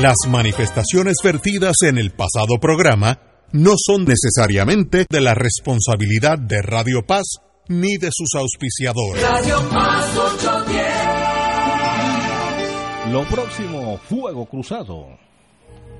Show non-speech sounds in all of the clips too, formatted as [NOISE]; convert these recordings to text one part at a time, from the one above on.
Las manifestaciones vertidas en el pasado programa no son necesariamente de la responsabilidad de Radio Paz ni de sus auspiciadores. Radio Paz 810. Lo próximo, Fuego Cruzado.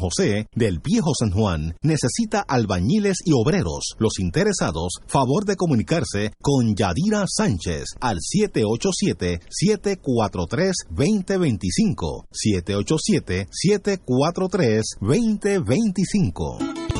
José del Viejo San Juan necesita albañiles y obreros. Los interesados, favor de comunicarse con Yadira Sánchez al 787-743-2025. 787-743-2025.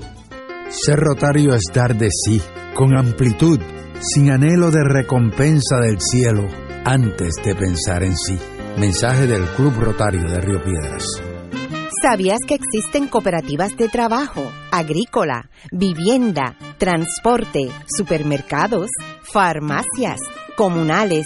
Ser rotario es dar de sí, con amplitud, sin anhelo de recompensa del cielo, antes de pensar en sí. Mensaje del Club Rotario de Río Piedras. ¿Sabías que existen cooperativas de trabajo, agrícola, vivienda, transporte, supermercados, farmacias, comunales,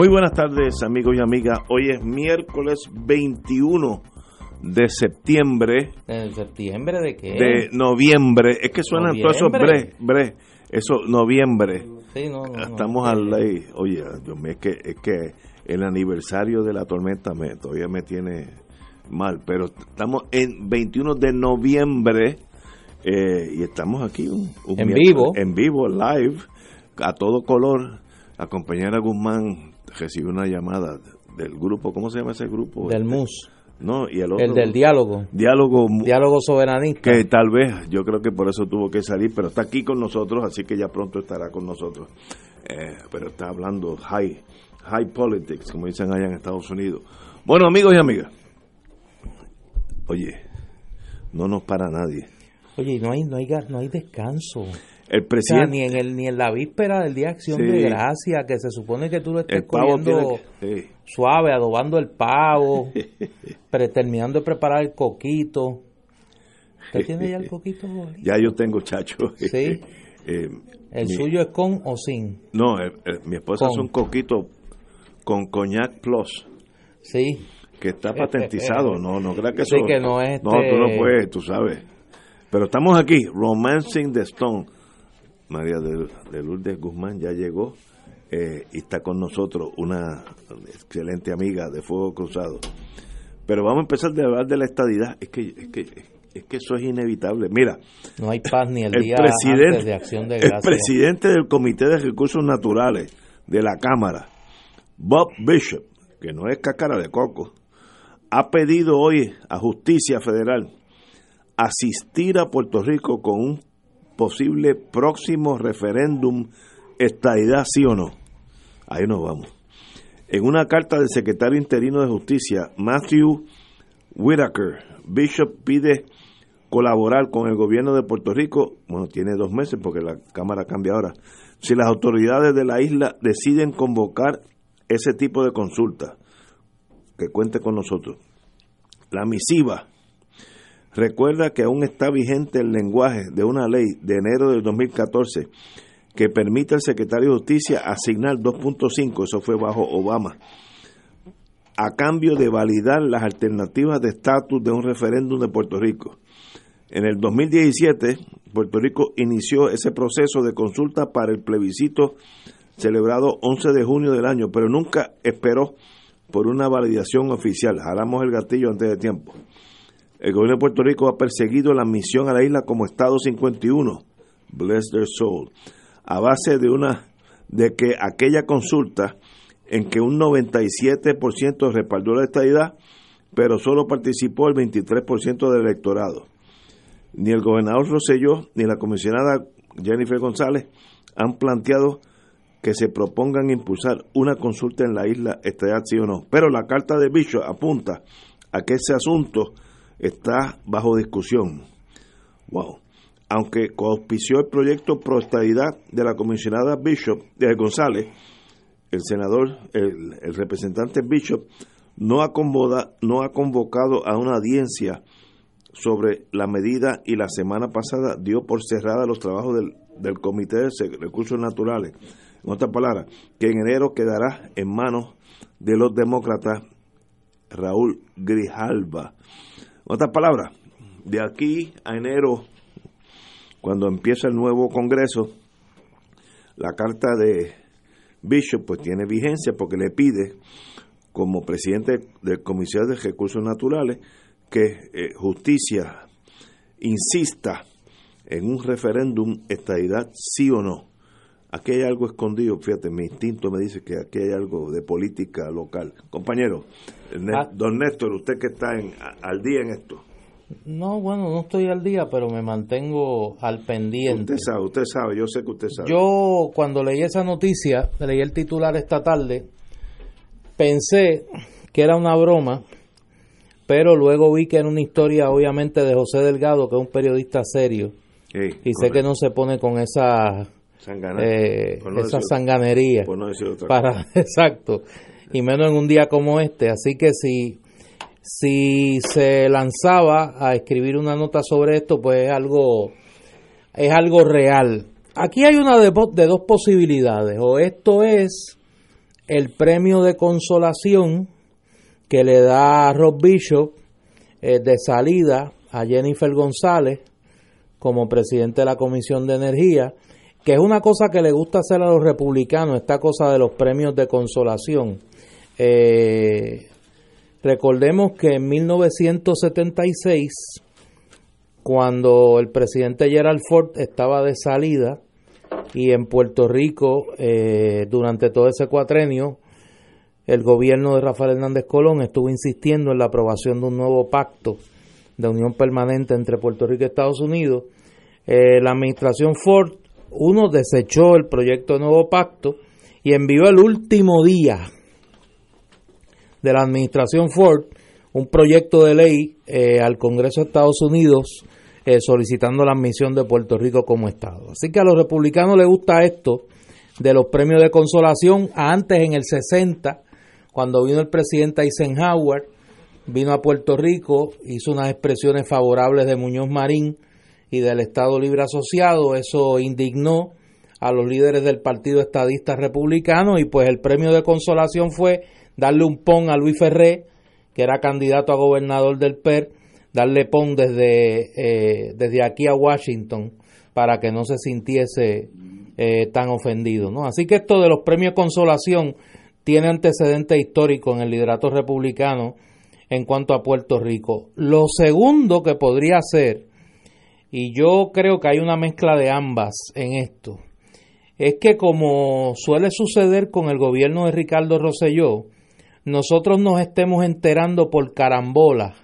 Muy buenas tardes amigos y amigas. Hoy es miércoles 21 de septiembre. ¿De septiembre de qué? De noviembre. Es que suenan todos esos bre, bre. Eso, noviembre. Sí, no, no, Estamos no. al ley. Oye, Dios mío, es que, es que el aniversario de la tormenta me, todavía me tiene mal. Pero estamos en 21 de noviembre eh, y estamos aquí. Un, un En vivo. En vivo, live, a todo color. La compañera Guzmán recibió una llamada del grupo, ¿cómo se llama ese grupo? Del Este, MUS. No, y el otro. El del diálogo. Diálogo Diálogo soberanista. que tal vez, yo creo que por eso tuvo que salir, pero está aquí con nosotros, así que ya pronto estará con nosotros. Eh, pero está hablando high, high politics, como dicen allá en Estados Unidos. Bueno, amigos y amigas, oye, no nos para nadie. Oye, no hay, no hay, no hay descanso. El O sea, presidente, ni en, el, ni en la víspera del Día de Acción Sí. de Gracia, que se supone que tú lo estés comiendo tiene que- sí. suave, adobando el pavo, [LAUGHS] pre- terminando de preparar el coquito. ¿Usted tiene ya el coquito? ya yo tengo chacho. [LAUGHS] Sí. Eh, ¿El mi- suyo es con o sin? No, eh, eh, mi esposa Con. hace un coquito con coñac plus. Sí. que está patentizado, no, no creas que eso... Sí, que no es No, tú no este- puedes, tú sabes. Pero estamos aquí, Romancing the Stone. María de, de Lourdes Guzmán ya llegó eh, y está con nosotros, una excelente amiga de Fuego Cruzado. Pero vamos a empezar de hablar de la estadidad. Es que, es que, es que eso es inevitable. Mira, No hay paz ni el, el día antes de Acción de el presidente del Comité de Recursos Naturales de la Cámara, Bob Bishop, que no es cácara de coco, ha pedido hoy a Justicia Federal asistir a Puerto Rico con un posible próximo referéndum estadidad sí o no. Ahí nos vamos. En una carta del secretario interino de Justicia, Matthew Whitaker, Bishop pide colaborar con el gobierno de Puerto Rico, bueno, tiene dos meses porque la Cámara cambia ahora, si las autoridades de la isla deciden convocar ese tipo de consulta, que cuente con nosotros. La misiva recuerda que aún está vigente el lenguaje de una ley de enero del 2014 que permite al secretario de Justicia asignar 2.5, eso fue bajo Obama, a cambio de validar las alternativas de estatus de un referéndum de Puerto Rico. En el 2017, Puerto Rico inició ese proceso de consulta para el plebiscito celebrado 11 de junio del año, pero nunca esperó por una validación oficial. Jalamos el gatillo antes de tiempo. El gobierno de Puerto Rico ha perseguido la admisión a la isla como Estado 51, bless their soul, a base de una de que aquella consulta en que un 97% respaldó la estadidad, pero solo participó el 23% del electorado. Ni el gobernador Rosselló ni la comisionada Jennifer González han planteado que se propongan impulsar una consulta en la isla estadidad sí o no. Pero la carta de Bishop apunta a que ese asunto está bajo discusión. Wow. Aunque coauspició el proyecto pro estadidad de la comisionada Bishop de González, el senador, el, representante Bishop no ha, convoda, no ha convocado a una audiencia sobre la medida y la semana pasada dio por cerrada los trabajos del, del Comité de Recursos Naturales. En otras palabras, que en enero quedará en manos de los demócratas Raúl Grijalva. Otras palabras, de aquí a enero, cuando empieza el nuevo Congreso, la carta de Bishop pues tiene vigencia porque le pide como presidente del Comisión de Recursos Naturales que eh, justicia insista en un referéndum estadidad sí o no. Aquí hay algo escondido, fíjate, mi instinto me dice que aquí hay algo de política local. Compañero, Ah. don Néstor, usted que está en, al día en esto, No, bueno, no estoy al día, pero me mantengo al pendiente. usted sabe, usted sabe, yo sé que usted sabe. Yo cuando leí esa noticia, leí el titular esta tarde, pensé que era una broma, pero luego vi que era una historia obviamente de José Delgado, que es un periodista serio, y sé que no se pone con esa, Sangana, eh, no esa decir- sanganería. no para [LAUGHS] exacto. Y menos en un día como este. Así que si si se lanzaba a escribir una nota sobre esto pues es algo es algo real. Aquí hay una de, de dos posibilidades. O esto es el premio de consolación que le da Rob Bishop eh, de salida a Jennifer González como presidente de la Comisión de Energía, que es una cosa que le gusta hacer a los republicanos, esta cosa de los premios de consolación. Eh, recordemos que en 1976, cuando el presidente Gerald Ford estaba de salida y en Puerto Rico, eh, durante todo ese cuatrenio, el gobierno de Rafael Hernández Colón estuvo insistiendo en la aprobación de un nuevo pacto de unión permanente entre Puerto Rico y Estados Unidos. Eh, la administración Ford, uno, desechó el proyecto de nuevo pacto y envió el último día de la administración Ford un proyecto de ley eh, al Congreso de Estados Unidos eh, solicitando la admisión de Puerto Rico como Estado. Así que a los republicanos les gusta esto de los premios de consolación. Antes, en el 60, cuando vino el presidente Eisenhower, vino a Puerto Rico, hizo unas expresiones favorables de Muñoz Marín y del Estado Libre Asociado. Eso indignó a los líderes del Partido Estadista Republicano y pues el premio de consolación fue darle un pon a Luis Ferré, que era candidato a gobernador del PER, darle pon desde, eh, desde aquí a Washington para que no se sintiese eh, tan ofendido. ¿no? Así que esto de los premios consolación tiene antecedentes históricos en el liderato republicano en cuanto a Puerto Rico. Lo segundo que podría ser, y yo creo que hay una mezcla de ambas en esto, es que como suele suceder con el gobierno de Ricardo Rosselló, nosotros nos estemos enterando por carambola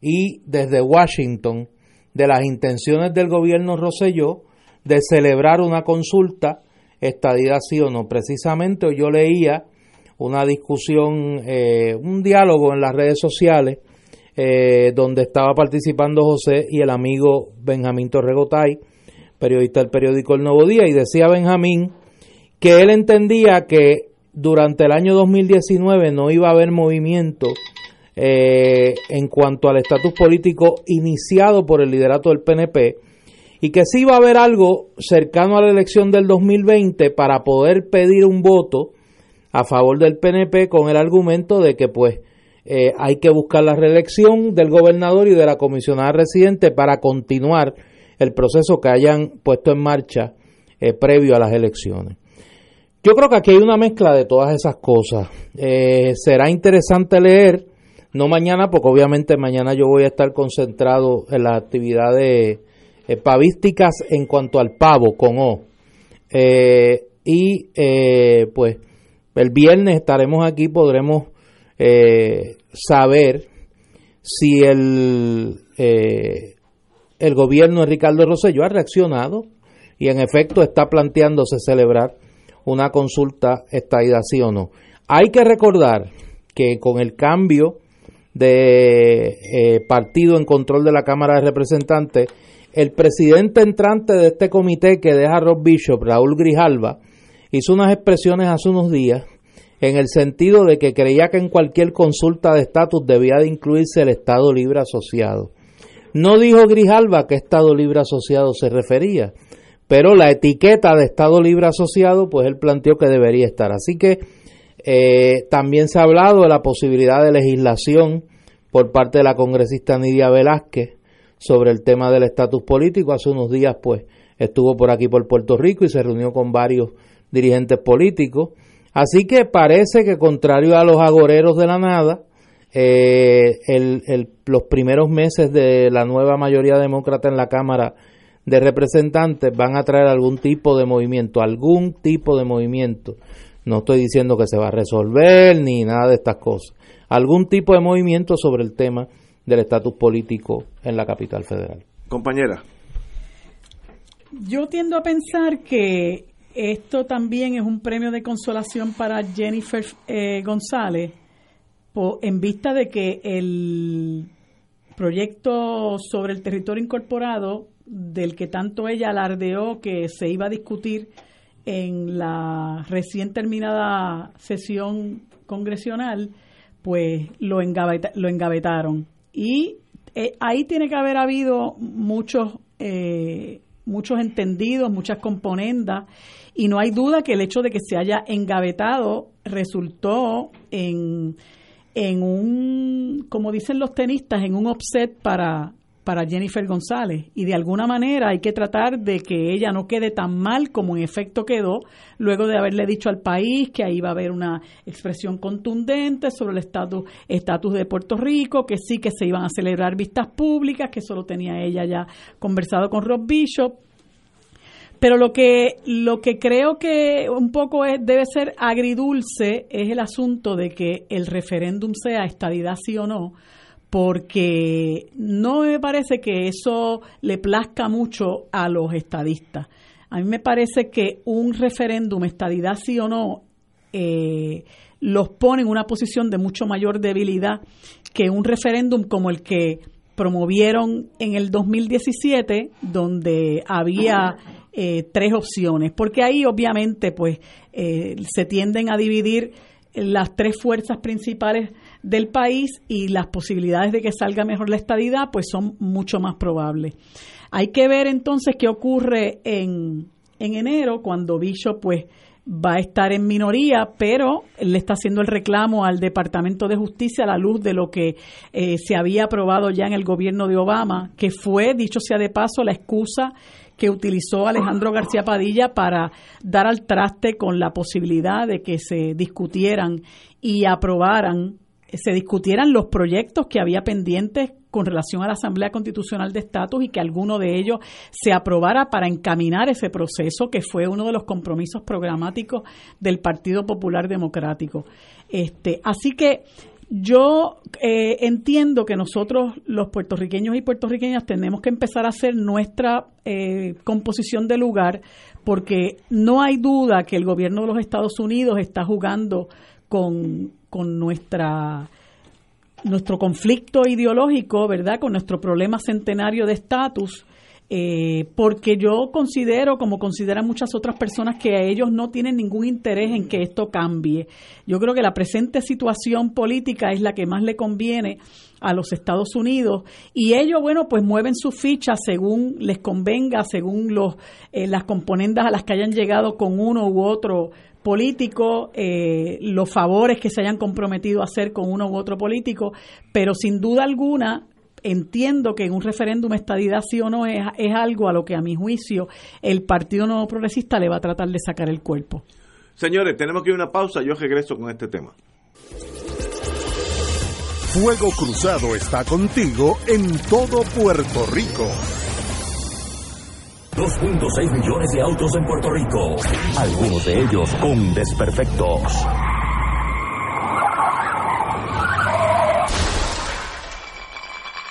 y desde Washington de las intenciones del gobierno Rosselló de celebrar una consulta, estadidad sí o no. Precisamente yo leía una discusión, eh, un diálogo en las redes sociales, eh, donde estaba participando José y el amigo Benjamín Torregotay, periodista del periódico El Nuevo Día, y decía Benjamín que él entendía que durante el año 2019 no iba a haber movimiento eh, en cuanto al estatus político iniciado por el liderato del PNP y que sí iba a haber algo cercano a la elección del 2020 para poder pedir un voto a favor del PNP con el argumento de que pues eh, hay que buscar la reelección del gobernador y de la comisionada residente para continuar el proceso que hayan puesto en marcha eh, previo a las elecciones. Yo creo que aquí hay una mezcla de todas esas cosas. será interesante leer no mañana, porque obviamente mañana yo voy a estar concentrado en las actividades eh, pavísticas en cuanto al pavo con O. Eh, y eh, pues el viernes estaremos aquí, podremos saber si el, el gobierno de Ricardo Rosselló ha reaccionado y en efecto está planteándose celebrar una consulta estaída sí o no. Hay que recordar que con el cambio de eh, partido en control de la Cámara de Representantes, el presidente entrante de este comité que deja Rob Bishop, Raúl Grijalva, hizo unas expresiones hace unos días en el sentido de que creía que en cualquier consulta de estatus debía de incluirse el Estado Libre Asociado. No dijo Grijalva que Estado Libre Asociado se refería, pero la etiqueta de Estado Libre Asociado, pues él planteó que debería estar. Así que eh, también se ha hablado de la posibilidad de legislación por parte de la congresista Nidia Velázquez sobre el tema del estatus político. Hace unos días, pues, estuvo por aquí por Puerto Rico y se reunió con varios dirigentes políticos. Así que parece que, contrario a los agoreros de la nada, eh, los primeros meses de la nueva mayoría demócrata en la Cámara de Representantes van a traer algún tipo de movimiento, algún tipo de movimiento no estoy diciendo que se va a resolver ni nada de estas cosas. Algún tipo de movimiento sobre el tema del estatus político en la capital federal. Compañera. Yo tiendo a pensar que esto también es un premio de consolación para Jennifer eh, González en vista de que el proyecto sobre el territorio incorporado del que tanto ella alardeó que se iba a discutir en la recién terminada sesión congresional, pues lo, lo engavetaron. Y eh, ahí tiene que haber habido muchos, eh, muchos entendidos, muchas componendas, y no hay duda que el hecho de que se haya engavetado resultó en, en un, como dicen los tenistas, en un offset para, para Jennifer González y de alguna manera hay que tratar de que ella no quede tan mal como en efecto quedó luego de haberle dicho al país que ahí va a haber una expresión contundente sobre el estatus estatus de Puerto Rico, que sí que se iban a celebrar vistas públicas, que solo tenía ella ya conversado con Rob Bishop. Pero lo que lo que creo que un poco es, debe ser agridulce es el asunto de que el referéndum sea estadidad sí o no, porque no me parece que eso le plazca mucho a los estadistas. A mí me parece que un referéndum, estadidad sí o no, eh, los pone en una posición de mucho mayor debilidad que un referéndum como el que promovieron en el 2017, donde había eh, tres opciones, porque ahí obviamente pues eh, se tienden a dividir las tres fuerzas principales del país y las posibilidades de que salga mejor la estadidad pues son mucho más probables. Hay que ver entonces qué ocurre en, en enero cuando Bishop pues va a estar en minoría, pero le está haciendo el reclamo al Departamento de Justicia a la luz de lo que eh, se había aprobado ya en el gobierno de Obama, que fue, dicho sea de paso, la excusa que utilizó Alejandro García Padilla para dar al traste con la posibilidad de que se discutieran y aprobaran, se discutieran los proyectos que había pendientes con relación a la Asamblea Constitucional de Estatus y que alguno de ellos se aprobara para encaminar ese proceso que fue uno de los compromisos programáticos del Partido Popular Democrático. Este, así que yo eh, entiendo que nosotros, los puertorriqueños y puertorriqueñas, tenemos que empezar a hacer nuestra eh, composición de lugar, porque no hay duda que el gobierno de los Estados Unidos está jugando con, con nuestra nuestro conflicto ideológico, ¿verdad? Con nuestro problema centenario de estatus, eh, porque yo considero, como consideran muchas otras personas, que a ellos no tienen ningún interés en que esto cambie. Yo creo que la presente situación política es la que más le conviene a los Estados Unidos y ellos, bueno, pues mueven sus fichas según les convenga, según los, eh, las componendas a las que hayan llegado con uno u otro político, eh, los favores que se hayan comprometido a hacer con uno u otro político, pero sin duda alguna entiendo que en un referéndum estadidad sí o no es, es algo a lo que a mi juicio el Partido Nuevo Progresista le va a tratar de sacar el cuerpo. Señores, tenemos que ir a una pausa, yo regreso con este tema. Fuego Cruzado está contigo en todo Puerto Rico. 2.6 millones de autos en Puerto Rico, algunos de ellos con desperfectos.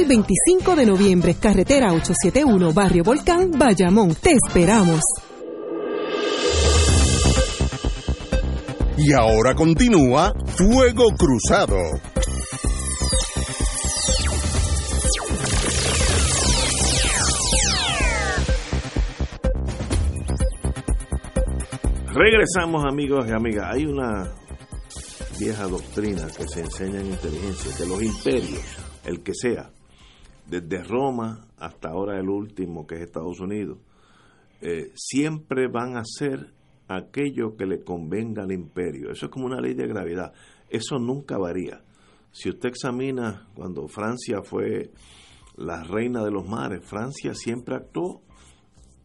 y 25 de noviembre, carretera 871, Barrio Volcán, Bayamón. Te esperamos. Y ahora continúa Fuego Cruzado. Regresamos amigos y amigas. Hay una vieja doctrina que se enseña en inteligencia, que los imperios, el que sea, desde Roma hasta ahora el último, que es Estados Unidos, eh, siempre van a ser aquello que le convenga al imperio. Eso es como una ley de gravedad. Eso nunca varía. Si usted examina cuando Francia fue la reina de los mares, Francia siempre actuó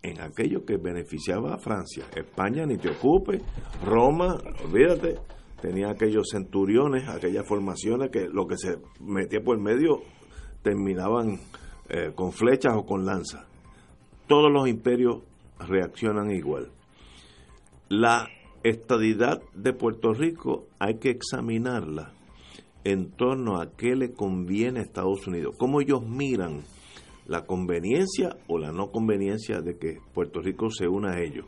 en aquello que beneficiaba a Francia. España ni te ocupe, Roma, olvídate, tenía aquellos centuriones, aquellas formaciones que lo que se metía por el medio terminaban eh, con flechas o con lanzas. Todos los imperios reaccionan igual. La estadidad de Puerto Rico hay que examinarla en torno a qué le conviene a Estados Unidos, cómo ellos miran la conveniencia o la no conveniencia de que Puerto Rico se una a ellos.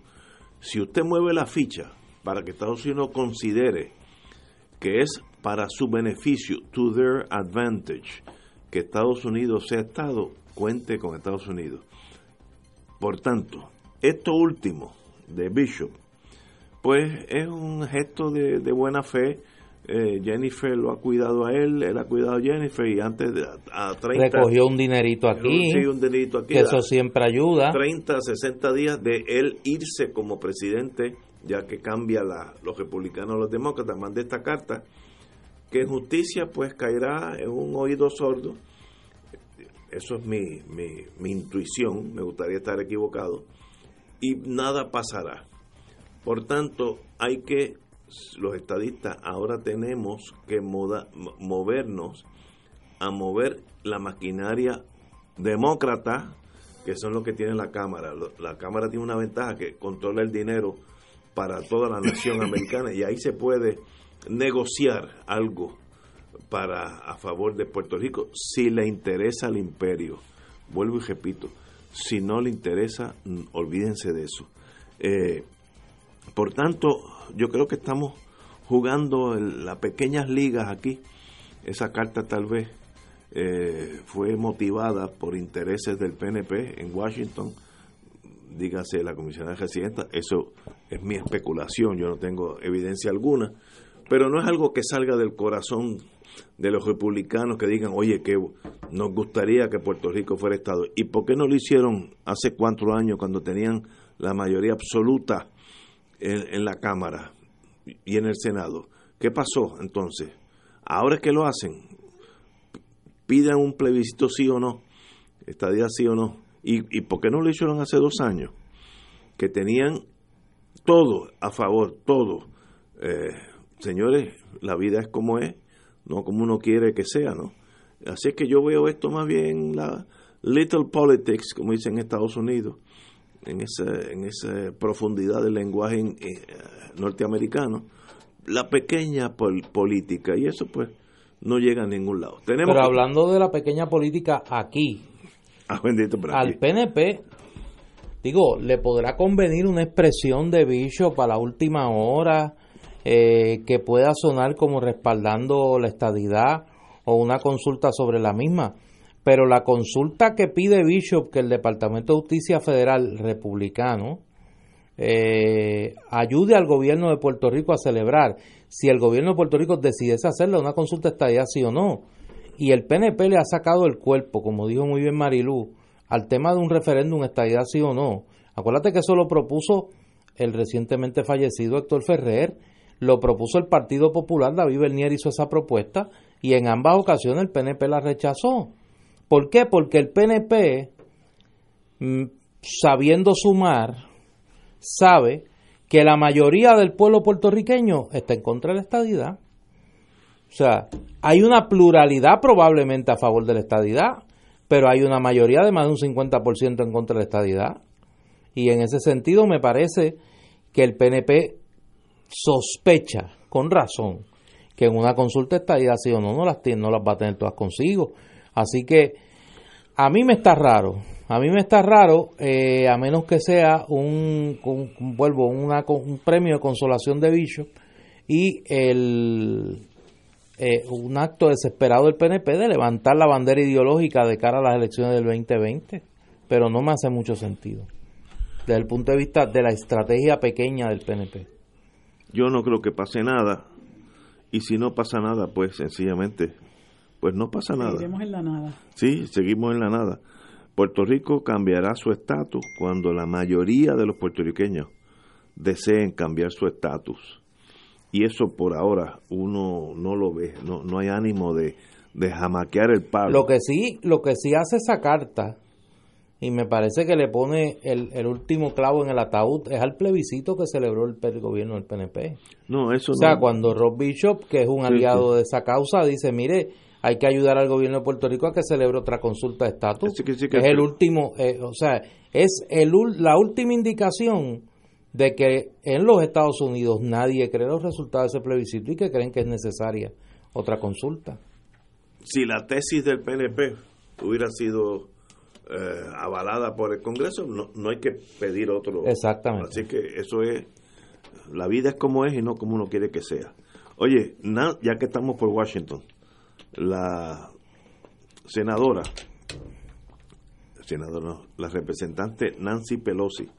Si usted mueve la ficha para que Estados Unidos considere que es para su beneficio, to their advantage, que Estados Unidos sea Estado, cuente con Estados Unidos. Por tanto, esto último de Bishop, pues es un gesto de, buena fe. Eh, Jennifer lo ha cuidado a él, él ha cuidado a Jennifer y antes de a 30, recogió un dinerito aquí, sí, un dinerito aquí que eso siempre ayuda. 30, 60 días de él irse como presidente, ya que cambia la, los republicanos a los demócratas, manda esta carta, que justicia pues caerá en un oído sordo. Eso es mi, mi, mi intuición, me gustaría estar equivocado, y nada pasará por tanto, hay que, los estadistas, ahora tenemos que movernos a mover la maquinaria demócrata, que son los que tiene la Cámara. La Cámara tiene una ventaja que controla el dinero para toda la nación [LAUGHS] americana y ahí se puede negociar algo para a favor de Puerto Rico si le interesa al imperio. Vuelvo y repito, si no le interesa, olvídense de eso. Eh, por tanto, yo creo que estamos jugando en las pequeñas ligas aquí. Esa carta tal vez eh, fue motivada por intereses del PNP en Washington, dígase la comisionada residenta, eso es mi especulación, yo no tengo evidencia alguna, pero no es algo que salga del corazón de los republicanos que digan, oye, que nos gustaría que Puerto Rico fuera Estado. ¿Y por qué no lo hicieron hace cuatro años cuando tenían la mayoría absoluta en, la Cámara y en el Senado. ¿Qué pasó entonces? Ahora es que lo hacen, pidan un plebiscito sí o no, estadía sí o no. ¿Y, ¿Y por qué no lo hicieron hace dos años? Que tenían todo a favor, todo. Eh, señores, la vida es como es, no como uno quiere que sea, ¿no? Así es que yo veo esto más bien la little politics, como dicen en Estados Unidos, en esa, en esa profundidad del lenguaje eh, norteamericano, la pequeña política, y eso pues no llega a ningún lado. Tenemos Pero hablando de la pequeña política aquí, [LAUGHS] ah, bendito, al PNP, digo, le podrá convenir una expresión de Bishop a la última hora eh, que pueda sonar como respaldando la estadidad o una consulta sobre la misma pero la consulta que pide Bishop que el Departamento de Justicia Federal republicano eh, ayude al gobierno de Puerto Rico a celebrar, si el gobierno de Puerto Rico decidiese hacerle una consulta estadía sí o no, y el PNP le ha sacado el cuerpo, como dijo muy bien Marilú, al tema de un referéndum estadía sí o no. Acuérdate que eso lo propuso el recientemente fallecido Héctor Ferrer, lo propuso el Partido Popular, David Bernier hizo esa propuesta y en ambas ocasiones el PNP la rechazó. ¿Por qué? Porque el PNP, mm, sabiendo sumar, sabe que la mayoría del pueblo puertorriqueño está en contra de la estadidad. O sea, hay una pluralidad probablemente a favor de la estadidad, pero hay una mayoría de más de un 50% en contra de la estadidad. Y en ese sentido me parece que el PNP sospecha, con razón, que en una consulta estadidad sí o no, no las, no las va a tener todas consigo. Así que a mí me está raro, a mí me está raro, eh, a menos que sea un, vuelvo, una, un premio de consolación de Bishop y el, eh, un acto desesperado del PNP de levantar la bandera ideológica de cara a las elecciones del 2020, pero no me hace mucho sentido desde el punto de vista de la estrategia pequeña del PNP. Yo no creo que pase nada y si no pasa nada, pues sencillamente pues no pasa nada. Seguiremos en la nada. Sí, seguimos en la nada. Puerto Rico cambiará su estatus cuando la mayoría de los puertorriqueños deseen cambiar su estatus. Y eso por ahora uno no lo ve, no, no hay ánimo de, de jamaquear el palo. Lo que sí, lo que sí hace esa carta, y me parece que le pone el, el último clavo en el ataúd, es al plebiscito que celebró el, gobierno del PNP. No, eso O sea, cuando Rob Bishop, que es un aliado de esa causa, dice, mire, hay que ayudar al gobierno de Puerto Rico a que celebre otra consulta de estatus. es el último, eh, o sea, es el, la última indicación de que en los Estados Unidos nadie cree los resultados de ese plebiscito y que creen que es necesaria otra consulta. Si la tesis del PNP hubiera sido eh, avalada por el Congreso, no, no hay que pedir otro. Exactamente. Así que eso es, la vida es como es y no como uno quiere que sea. Oye, ya que estamos por Washington, la senadora, senadora la representante Nancy Pelosi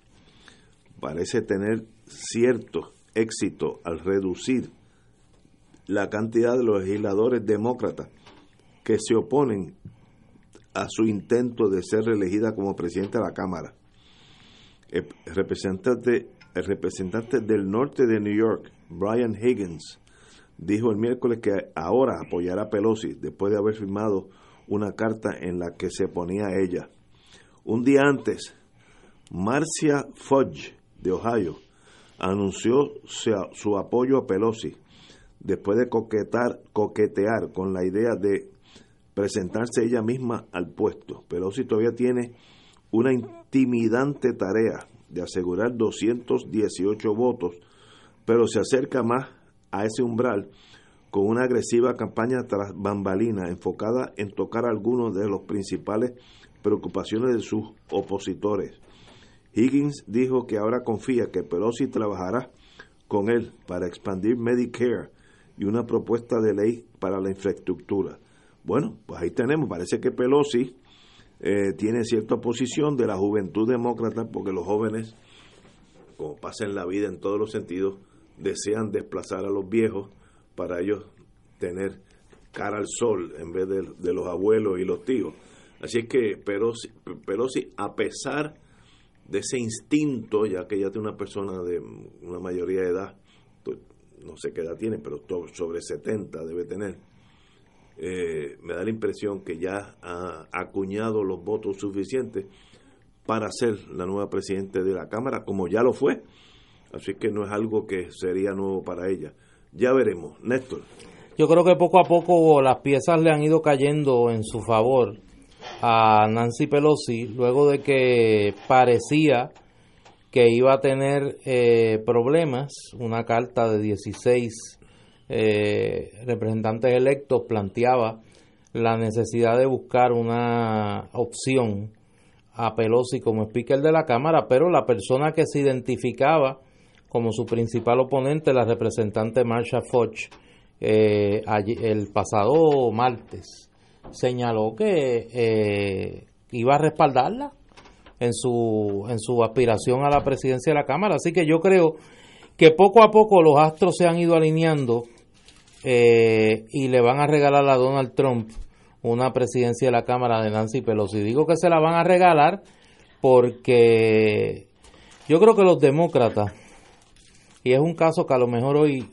parece tener cierto éxito al reducir la cantidad de los legisladores demócratas que se oponen a su intento de ser reelegida como presidente de la Cámara. El representante, representante del norte de New York, Brian Higgins, dijo el miércoles que ahora apoyará a Pelosi después de haber firmado una carta en la que se oponía a ella. Un día antes, Marcia Fudge, de Ohio, anunció su apoyo a Pelosi después de coquetar, coquetear con la idea de presentarse ella misma al puesto. Pelosi todavía tiene una intimidante tarea de asegurar 218 votos, pero se acerca más a ese umbral con una agresiva campaña tras bambalina enfocada en tocar algunos de los principales preocupaciones de sus opositores. Higgins dijo que ahora confía que Pelosi trabajará con él para expandir Medicare y una propuesta de ley para la infraestructura. Bueno, pues ahí tenemos, parece que Pelosi eh, tiene cierta oposición de la juventud demócrata porque los jóvenes, como pasa en la vida en todos los sentidos, desean desplazar a los viejos para ellos tener cara al sol en vez de, de los abuelos y los tíos. Así es que Pelosi, Pelosi, a pesar de ese instinto, ya que ella tiene una persona de una mayoría de edad, no sé qué edad tiene, pero sobre 70 debe tener, eh, me da la impresión que ya ha acuñado los votos suficientes para ser la nueva presidenta de la Cámara, como ya lo fue. Así que no es algo que sería nuevo para ella. Ya veremos. Néstor. Yo creo que poco a poco las piezas le han ido cayendo en su favor a Nancy Pelosi, luego de que parecía que iba a tener eh, problemas, una carta de 16 eh, representantes electos planteaba la necesidad de buscar una opción a Pelosi como speaker de la Cámara, pero la persona que se identificaba como su principal oponente, la representante Marsha Foch, eh, el pasado martes señaló que eh, iba a respaldarla en su, en su aspiración a la presidencia de la Cámara. Así que yo creo que poco a poco los astros se han ido alineando eh, y le van a regalar a Donald Trump una presidencia de la Cámara de Nancy Pelosi. Digo que se la van a regalar porque yo creo que los demócratas, y es un caso que a lo mejor hoy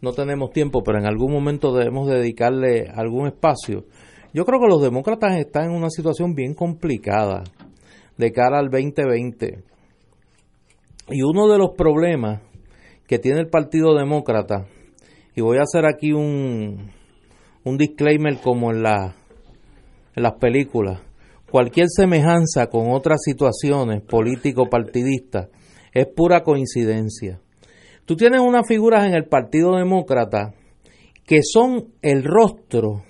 no tenemos tiempo, pero en algún momento debemos dedicarle algún espacio. Yo creo que los demócratas están en una situación bien complicada de cara al 2020. Y uno de los problemas que tiene el Partido Demócrata, y voy a hacer aquí un, un disclaimer como en, la, en las películas, cualquier semejanza con otras situaciones político-partidistas es pura coincidencia. Tú tienes unas figuras en el Partido Demócrata que son el rostro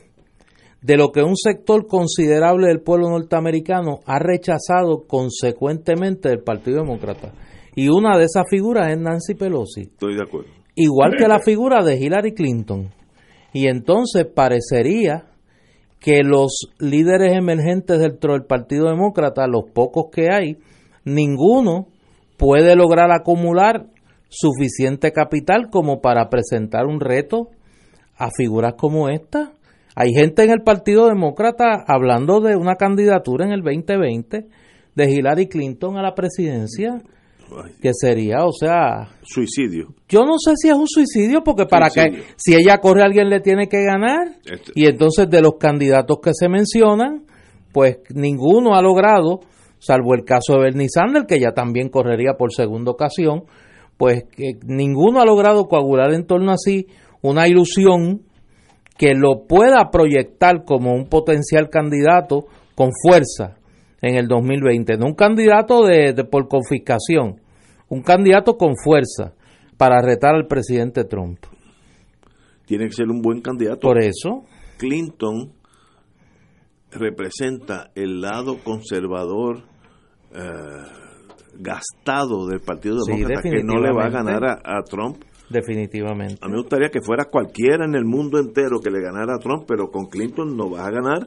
de lo que un sector considerable del pueblo norteamericano ha rechazado consecuentemente del Partido Demócrata. Y una de esas figuras es Nancy Pelosi. Estoy de acuerdo. Igual que la figura de Hillary Clinton. Y entonces parecería que los líderes emergentes dentro del Partido Demócrata, los pocos que hay, ninguno puede lograr acumular suficiente capital como para presentar un reto a figuras como esta. Hay gente en el Partido Demócrata hablando de una candidatura en el 2020 de Hillary Clinton a la presidencia, que sería, o sea... Suicidio. Yo no sé si es un suicidio, porque para que si ella corre alguien le tiene que ganar, este. y entonces de los candidatos que se mencionan, pues ninguno ha logrado, salvo el caso de Bernie Sanders, que ya también correría por segunda ocasión, pues que ninguno ha logrado coagular en torno a sí una ilusión que lo pueda proyectar como un potencial candidato con fuerza en el 2020, no un candidato de, por confiscación, un candidato con fuerza para retar al presidente Trump. Tiene que ser un buen candidato. Por eso. Clinton representa el lado conservador eh, gastado del Partido Demócrata que no le va a ganar a Trump Definitivamente. A mí me gustaría que fuera cualquiera en el mundo entero que le ganara a Trump, pero con Clinton no vas a ganar.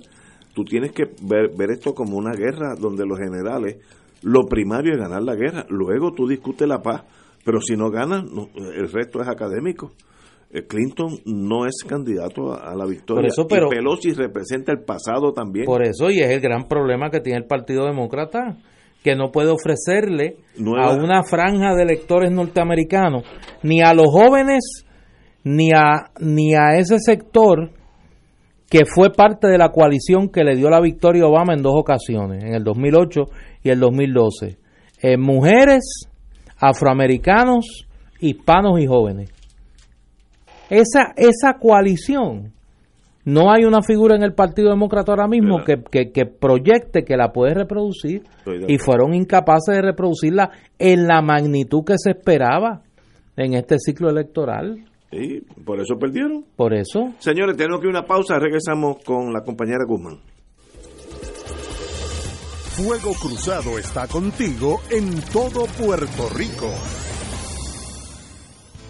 Tú tienes que ver, ver esto como una guerra donde los generales, lo primario es ganar la guerra, luego tú discutes la paz, pero si no ganas, no, el resto es académico. Eh, Clinton no es candidato a, a la victoria. Por eso, pero- y Pelosi representa el pasado también. Por eso, y es el gran problema que tiene el Partido Demócrata, que no puede ofrecerle Nueva- a una franja de electores norteamericanos, ni a los jóvenes, ni a, ni a ese sector que fue parte de la coalición que le dio la victoria a Obama en dos ocasiones, en el 2008 y el 2012. Eh, mujeres, afroamericanos, hispanos y jóvenes. Esa, esa coalición, no hay una figura en el Partido Demócrata ahora mismo que, que, que proyecte que la puede reproducir y fueron incapaces de reproducirla en la magnitud que se esperaba en este ciclo electoral. Y por eso perdieron. Por eso, Señores, tenemos que ir a una pausa. Regresamos con la compañera Guzmán. Fuego Cruzado está contigo en todo Puerto Rico.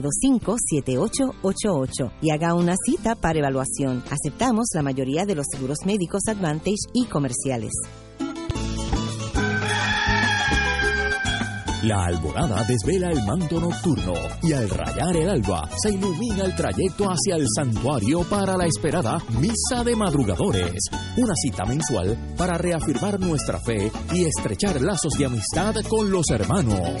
725-7888 y haga una cita para evaluación. Aceptamos la mayoría de los seguros médicos Advantage y comerciales. La alborada desvela el manto nocturno y al rayar el alba se ilumina el trayecto hacia el santuario para la esperada Misa de Madrugadores, una cita mensual para reafirmar nuestra fe y estrechar lazos de amistad con los hermanos.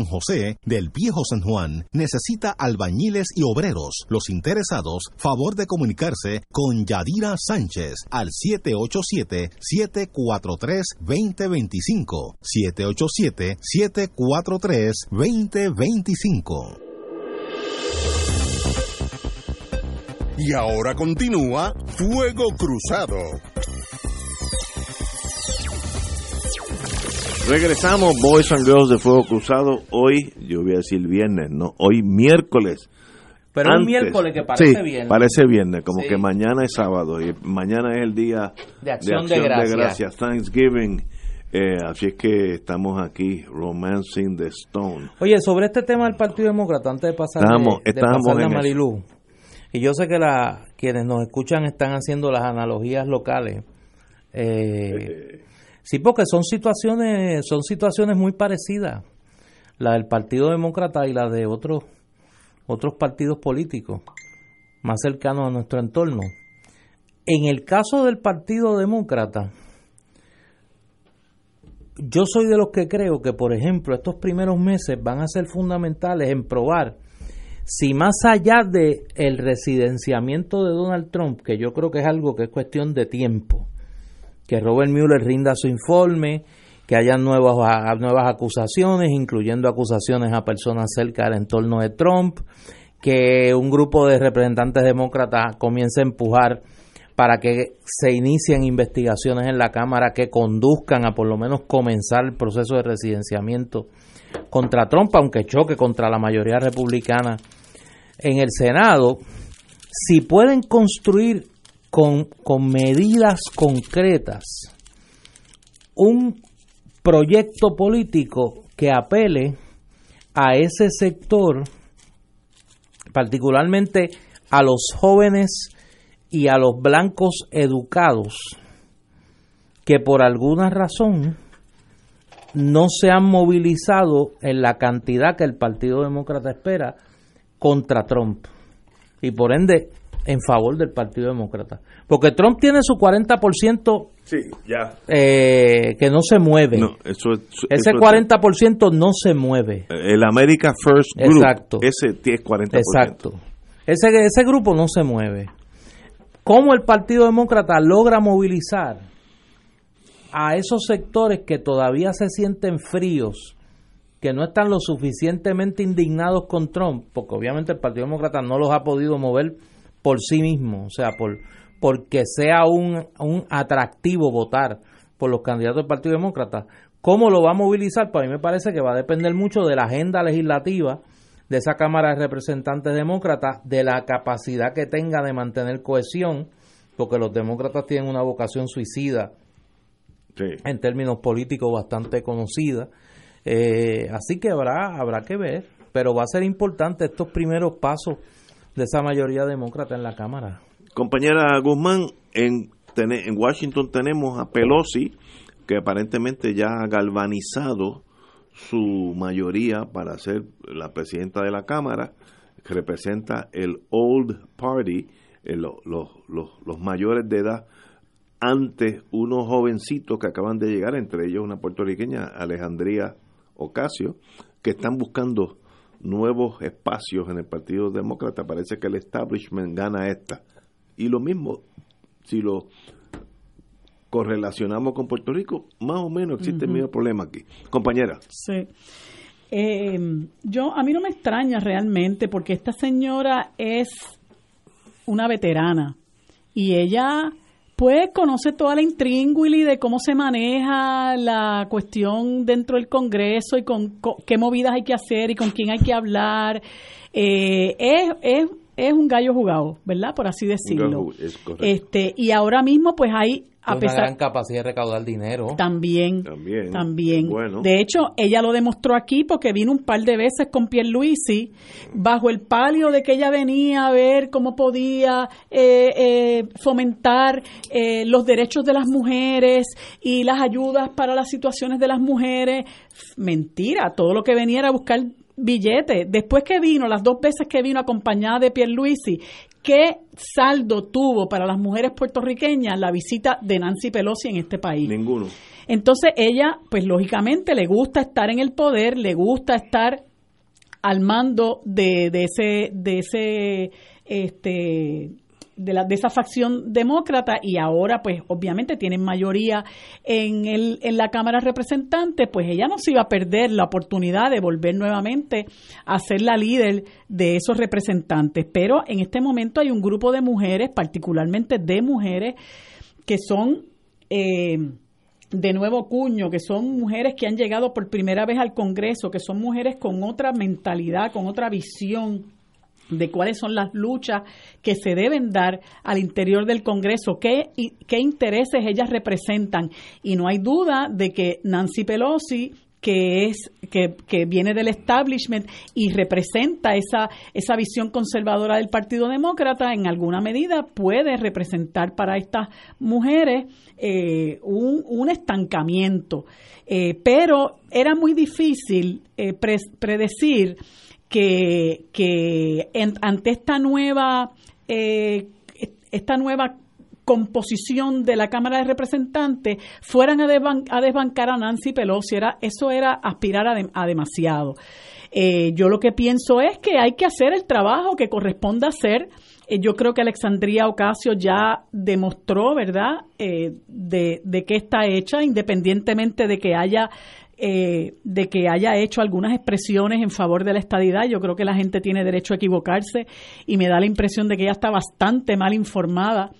San José del Viejo San Juan necesita albañiles y obreros. Los interesados, favor de comunicarse con Yadira Sánchez al 787-743-2025. 787-743-2025. Y ahora continúa Fuego Cruzado. Regresamos, Boys and Girls de Fuego Cruzado. Hoy, yo voy a decir viernes, no, hoy miércoles. pero un Antes- miércoles que parece sí, bien. Parece viernes, como Sí. que mañana es sábado y mañana es el día De acción de gracias. Thanksgiving. Eh, así es que estamos aquí, Romancing the Stone. Oye, sobre este tema del Partido Demócrata, antes de pasar, de a en eso. Marilú, y yo sé que la, quienes nos escuchan están haciendo las analogías locales. Eh, sí, porque son situaciones, son situaciones muy parecidas, la del Partido Demócrata y la de otros, otros partidos políticos más cercanos a nuestro entorno. En el caso del Partido Demócrata, yo soy de los que creo que, por ejemplo, estos primeros meses van a ser fundamentales en probar si más allá de el residenciamiento de Donald Trump, que yo creo que es algo que es cuestión de tiempo, que Robert Mueller rinda su informe, que haya nuevas, nuevas acusaciones, incluyendo acusaciones a personas cerca del entorno de Trump, que un grupo de representantes demócratas comience a empujar para que se inicien investigaciones en la Cámara que conduzcan a por lo menos comenzar el proceso de residenciamiento contra Trump, aunque choque contra la mayoría republicana en el Senado, si pueden construir con, con medidas concretas un proyecto político que apele a ese sector, particularmente a los jóvenes y a los blancos educados, que por alguna razón no se han movilizado en la cantidad que el Partido Demócrata espera contra Trump. Y por ende en favor del Partido Demócrata. Porque Trump tiene su 40% sí, ya. Eh, que no se mueve. eso, ese 40% no se mueve. El America First Group, Exacto. ese es 40%. Exacto. Ese, ese grupo no se mueve. ¿Cómo el Partido Demócrata logra movilizar a esos sectores que todavía se sienten fríos, que no están lo suficientemente indignados con Trump, porque obviamente el Partido Demócrata no los ha podido mover por sí mismo, o sea, por porque sea un, un atractivo votar por los candidatos del Partido Demócrata. ¿Cómo lo va a movilizar? Pues a mí me parece que va a depender mucho de la agenda legislativa de esa Cámara de Representantes Demócratas, de la capacidad que tenga de mantener cohesión, porque los demócratas tienen una vocación suicida en términos políticos bastante conocida. Eh, así que habrá, habrá que ver, pero va a ser importante estos primeros pasos de esa mayoría demócrata en la Cámara. Compañera Guzmán, en, en Washington tenemos a Pelosi, que aparentemente ya ha galvanizado su mayoría para ser la presidenta de la Cámara, que representa el Old Party, eh, los, los mayores de edad ante unos jovencitos que acaban de llegar, entre ellos una puertorriqueña, Alejandría Ocasio, que están buscando nuevos espacios en el Partido Demócrata. Parece que el establishment gana esta. Y lo mismo, si lo correlacionamos con Puerto Rico, más o menos existe el mismo problema aquí. Compañera. Sí. Eh, yo, a mí no me extraña realmente porque esta señora es una veterana y ella pues conoce toda la intríngulis de cómo se maneja la cuestión dentro del Congreso y con, qué movidas hay que hacer y con quién hay que hablar. Eh, es, es, es un gallo jugado, ¿verdad? Por así decirlo. este Y ahora mismo pues hay a una gran capacidad de recaudar dinero. También, también. De hecho, ella lo demostró aquí porque vino un par de veces con Pierluisi bajo el palio de que ella venía a ver cómo podía eh, eh, fomentar eh, los derechos de las mujeres y las ayudas para las situaciones de las mujeres. Mentira, todo lo que venía era buscar billetes. Después que vino, las dos veces que vino acompañada de Pierluisi, ¿Qué saldo tuvo para las mujeres puertorriqueñas la visita de Nancy Pelosi en este país? Ninguno. Entonces ella, pues lógicamente le gusta estar en el poder, le gusta estar al mando de, de ese, de ese, este, de, la, de esa facción demócrata y ahora pues obviamente tienen mayoría en, el, en la Cámara de Representantes, pues ella no se iba a perder la oportunidad de volver nuevamente a ser la líder de esos representantes. Pero en este momento hay un grupo de mujeres, particularmente de mujeres, que son... Eh, de nuevo cuño, que son mujeres que han llegado por primera vez al Congreso, que son mujeres con otra mentalidad, con otra visión de cuáles son las luchas que se deben dar al interior del Congreso, qué, qué intereses ellas representan. Y no hay duda de que Nancy Pelosi que es que, que, viene del establishment y representa esa esa visión conservadora del Partido Demócrata en alguna medida puede representar para estas mujeres eh, un, un, estancamiento eh, pero era muy difícil eh, predecir que, que ante esta nueva, eh, esta nueva composición de la Cámara de Representantes fueran a, a desbancar a Nancy Pelosi. Era, eso era aspirar a, demasiado. Eh, yo lo que pienso es que hay que hacer el trabajo que corresponda hacer. Eh, yo creo que Alexandria Ocasio ya demostró, ¿verdad?, de, de qué está hecha, independientemente de que haya eh, de que haya hecho algunas expresiones en favor de la estadidad. Yo creo que la gente tiene derecho a equivocarse y me da la impresión de que ella está bastante mal informada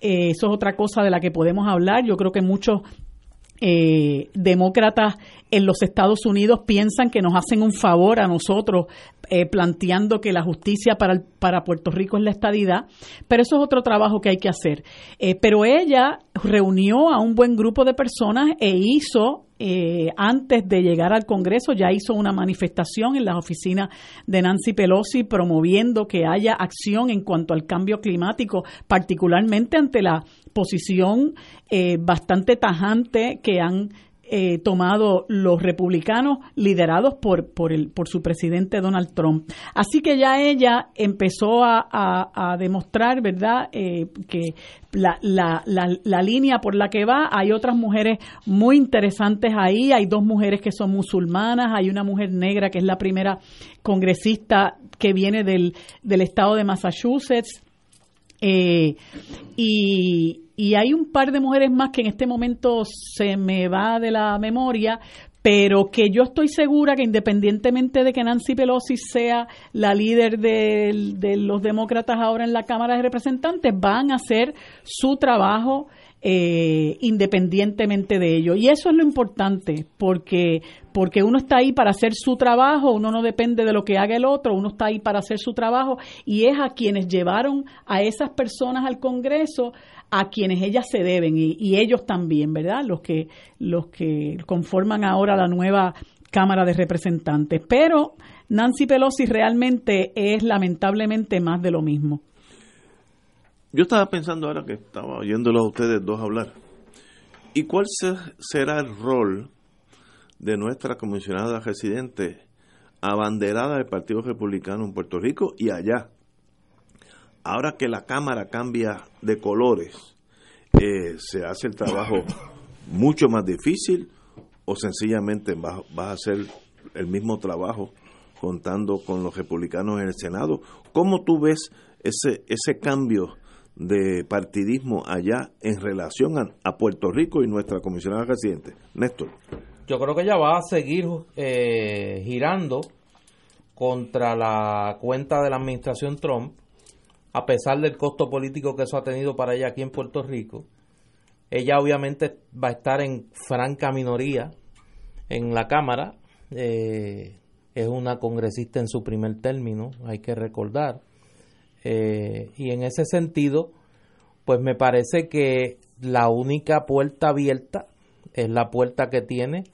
Eh, eso es otra cosa de la que podemos hablar. Yo creo que muchos eh, demócratas en los Estados Unidos piensan que nos hacen un favor a nosotros eh, planteando que la justicia para, para Puerto Rico es la estadidad, pero eso es otro trabajo que hay que hacer. Eh, pero ella reunió a un buen grupo de personas e hizo eh, antes de llegar al Congreso ya hizo una manifestación en las oficinas de Nancy Pelosi promoviendo que haya acción en cuanto al cambio climático, particularmente ante la posición eh, bastante tajante que han eh, tomado los republicanos liderados por, por, el, por su presidente Donald Trump. Así que ya ella empezó a, a, demostrar, ¿verdad?, eh, que la, la, la, la, línea por la que va, hay otras mujeres muy interesantes ahí, hay dos mujeres que son musulmanas, hay una mujer negra que es la primera congresista que viene del, del estado de Massachusetts. Eh, y, y hay un par de mujeres más que en este momento se me va de la memoria, pero que yo estoy segura que independientemente de que Nancy Pelosi sea la líder de, los demócratas ahora en la Cámara de Representantes, van a hacer su trabajo eh, independientemente de ello. Y eso es lo importante, porque, porque uno está ahí para hacer su trabajo, uno no depende de lo que haga el otro, uno está ahí para hacer su trabajo y es a quienes llevaron a esas personas al Congreso a quienes ellas se deben y, ellos también, ¿verdad? Los que, los que conforman ahora la nueva Cámara de Representantes. Pero Nancy Pelosi realmente es lamentablemente más de lo mismo. Yo estaba pensando ahora que estaba oyéndolo a ustedes dos hablar. ¿Y cuál será el rol de nuestra comisionada residente abanderada del Partido Republicano en Puerto Rico y allá? Ahora que la cámara cambia de colores, eh, ¿se hace el trabajo mucho más difícil o sencillamente va, a hacer el mismo trabajo contando con los republicanos en el Senado? ¿Cómo tú ves ese, ese cambio de partidismo allá en relación a, Puerto Rico y nuestra comisionada residente? Néstor. Yo creo que ella va a seguir eh, girando contra la cuenta de la administración Trump a pesar del costo político que eso ha tenido para ella aquí en Puerto Rico. Ella obviamente va a estar en franca minoría en la Cámara. Eh, es una congresista en su primer término, hay que recordar. Eh, y en ese sentido, pues me parece que la única puerta abierta es la puerta que tiene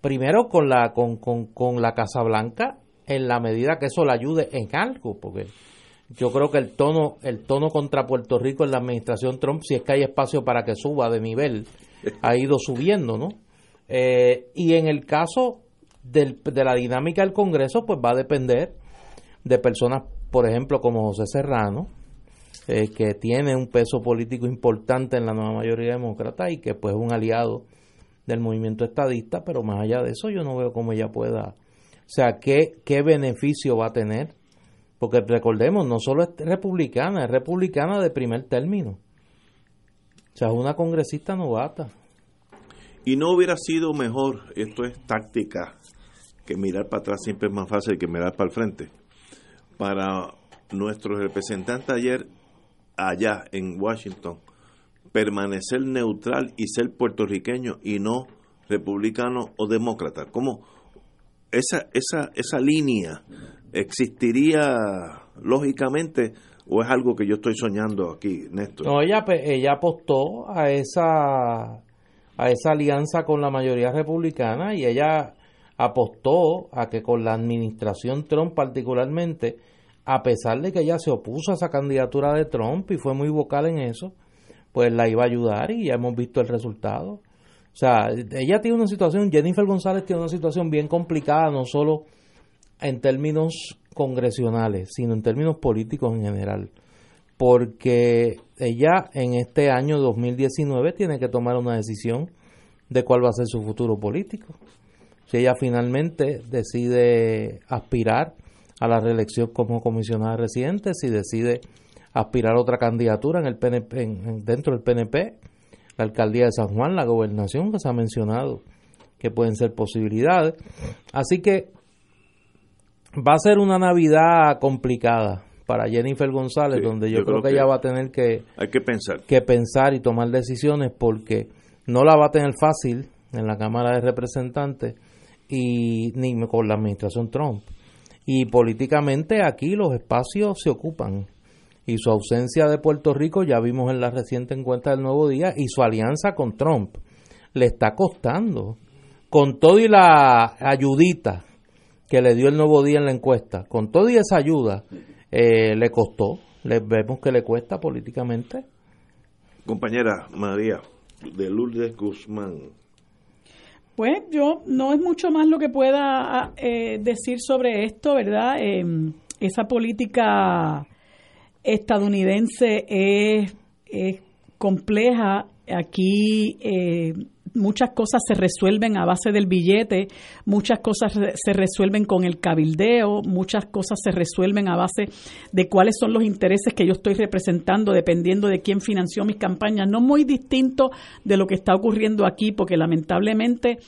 primero con la con, con, con la Casa Blanca en la medida que eso le ayude en algo, porque yo creo que el tono, el tono contra Puerto Rico en la administración Trump, si es que hay espacio para que suba de nivel, ha ido subiendo, ¿no? Eh, y en el caso del, de la dinámica del Congreso, pues va a depender de personas, por ejemplo, como José Serrano, eh, que tiene un peso político importante en la nueva mayoría demócrata y que pues es un aliado del movimiento estadista, pero más allá de eso yo no veo cómo ella pueda, o sea, qué, qué beneficio va a tener porque recordemos, no solo es republicana, es republicana de primer término. O sea, es una congresista novata. Y no hubiera sido mejor, esto es táctica, que mirar para atrás siempre es más fácil que mirar para el frente. Para nuestro representante ayer allá en Washington, permanecer neutral y ser puertorriqueño y no republicano o demócrata. ¿Cómo esa, esa, esa línea existiría lógicamente o es algo que yo estoy soñando aquí, Néstor? No, ella, ella apostó a esa, a esa alianza con la mayoría republicana y ella apostó a que con la administración Trump particularmente, a pesar de que ella se opuso a esa candidatura de Trump y fue muy vocal en eso, pues la iba a ayudar y ya hemos visto el resultado. O sea, ella tiene una situación, Jennifer González tiene una situación bien complicada, no solo en términos congresionales, sino en términos políticos en general. Porque ella en este año 2019 tiene que tomar una decisión de cuál va a ser su futuro político. Si ella finalmente decide aspirar a la reelección como comisionada residente, si decide aspirar a otra candidatura en el PNP, dentro del PNP, la alcaldía de San Juan, la gobernación que se ha mencionado, que pueden ser posibilidades. Así que va a ser una Navidad complicada para Jennifer González, Sí, donde yo, yo creo, creo que, que ella va a tener que, Hay que pensar. que pensar y tomar decisiones porque no la va a tener fácil en la Cámara de Representantes y ni con la administración Trump. Y políticamente aquí los espacios se ocupan. Y su ausencia de Puerto Rico, ya vimos en la reciente encuesta del Nuevo Día, y su alianza con Trump le está costando. Con todo y la ayudita que le dio el Nuevo Día en la encuesta, con todo y esa ayuda, eh, le costó. Le vemos que le cuesta políticamente. Compañera María, de Lourdes Guzmán. Pues yo no es mucho más lo que pueda eh, decir sobre esto, ¿verdad? Eh, esa política estadounidense es, es compleja. Aquí eh, muchas cosas se resuelven a base del billete, muchas cosas se resuelven con el cabildeo, muchas cosas se resuelven a base de cuáles son los intereses que yo estoy representando dependiendo de quién financió mis campañas. No muy distinto de lo que está ocurriendo aquí, porque lamentablemente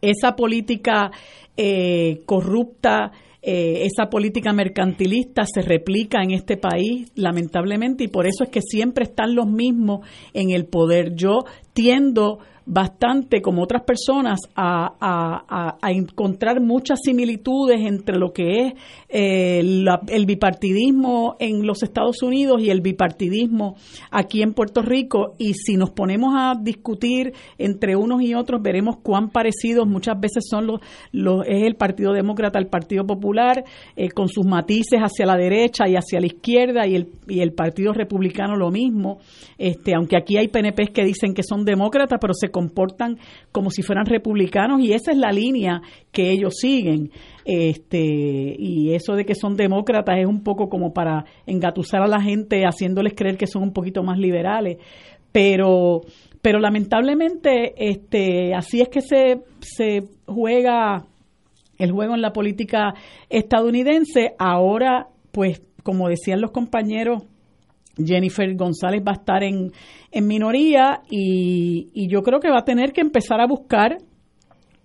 esa política eh, corrupta, eh, esa política mercantilista se replica en este país, lamentablemente, y por eso es que siempre están los mismos en el poder. Yo tiendo bastante, como otras personas, a, a- a- encontrar muchas similitudes entre lo que es eh, el bipartidismo en los Estados Unidos y el bipartidismo aquí en Puerto Rico. Y si nos ponemos a discutir entre unos y otros, veremos cuán parecidos muchas veces son los, los es el Partido Demócrata, el Partido Popular, eh, con sus matices hacia la derecha y hacia la izquierda, y el, y el Partido Republicano lo mismo. Este, aunque aquí hay PNPs que dicen que son demócratas, pero se comportan como si fueran republicanos, y esa es la línea que ellos siguen. Este, y eso de que son demócratas es un poco como para engatusar a la gente haciéndoles creer que son un poquito más liberales. Pero, pero lamentablemente, este, así es que se, se juega el juego en la política estadounidense. Ahora, pues, como decían los compañeros, Jennifer González va a estar en, en minoría y, y yo creo que va a tener que empezar a buscar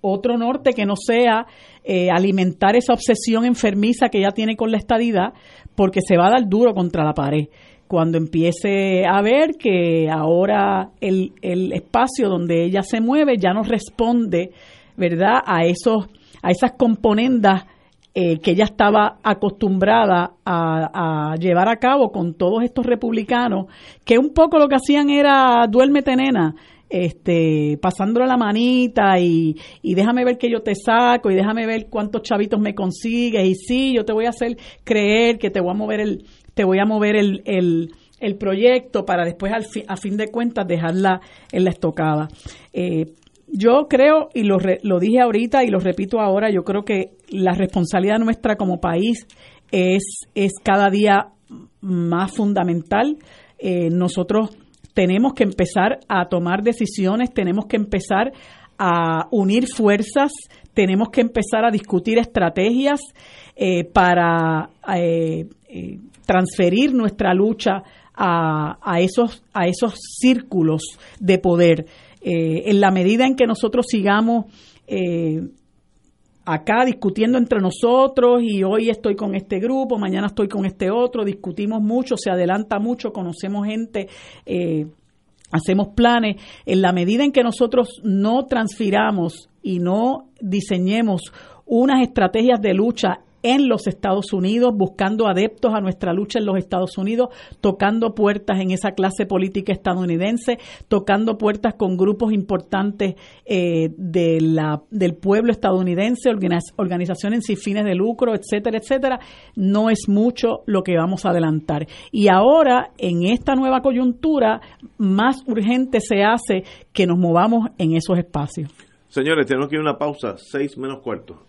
otro norte que no sea eh, alimentar esa obsesión enfermiza que ella tiene con la estadidad, porque se va a dar duro contra la pared. Cuando empiece a ver que ahora el, el espacio donde ella se mueve ya no responde, ¿verdad?, a esos, a esas componendas eh, que ella estaba acostumbrada a, llevar a cabo con todos estos republicanos, que un poco lo que hacían era duérmete nena, este, pasándole la manita y, y déjame ver que yo te saco y déjame ver cuántos chavitos me consigues y sí, yo te voy a hacer creer que te voy a mover el, te voy a mover el, el, el proyecto para después al fi- a fin de cuentas dejarla en la estocada. Eh, yo creo, y lo, lo dije ahorita y lo repito ahora, yo creo que la responsabilidad nuestra como país es, es cada día más fundamental. Eh, nosotros tenemos que empezar a tomar decisiones, tenemos que empezar a unir fuerzas, tenemos que empezar a discutir estrategias eh, para eh, transferir nuestra lucha a, a esos, a esos círculos de poder. Eh, en la medida en que nosotros sigamos eh, acá discutiendo entre nosotros y hoy estoy con este grupo, mañana estoy con este otro, discutimos mucho, se adelanta mucho, conocemos gente, eh, hacemos planes. En la medida en que nosotros no transfiramos y no diseñemos unas estrategias de lucha en los Estados Unidos, buscando adeptos a nuestra lucha en los Estados Unidos, tocando puertas en esa clase política estadounidense, tocando puertas con grupos importantes eh, de la, del pueblo estadounidense, organiz- organizaciones sin fines de lucro, etcétera, etcétera, no es mucho lo que vamos a adelantar. Y ahora, en esta nueva coyuntura, más urgente se hace que nos movamos en esos espacios. Señores, tenemos que ir a una pausa, seis menos cuarto.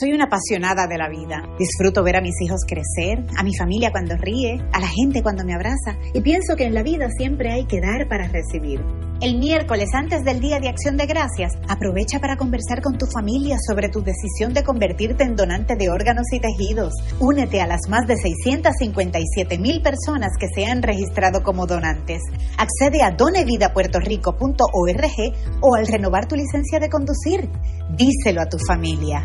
Soy una apasionada de la vida. Disfruto ver a mis hijos crecer, a mi familia cuando ríe, a la gente cuando me abraza y pienso que en la vida siempre hay que dar para recibir. El miércoles antes del Día de Acción de Gracias, aprovecha para conversar con tu familia sobre tu decisión de convertirte en donante de órganos y tejidos. Únete a las más de 657 mil personas que se han registrado como donantes. Accede a donevidapuertorico.org o al renovar tu licencia de conducir. Díselo a tu familia.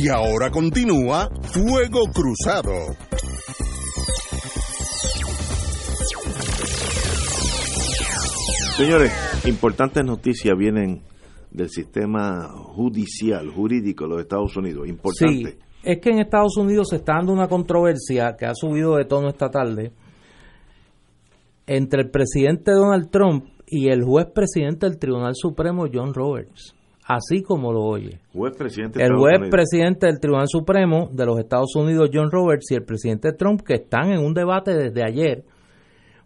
Y ahora continúa Fuego Cruzado. Señores, importantes noticias vienen del sistema judicial, jurídico de los Estados Unidos. Importante. Sí, es que en Estados Unidos se está dando una controversia que ha subido de tono esta tarde entre el presidente Donald Trump y el juez presidente del Tribunal Supremo John Roberts, así como lo oye. Juez presidente de El juez Unidos. presidente del Tribunal Supremo de los Estados Unidos John Roberts y el presidente Trump que están en un debate desde ayer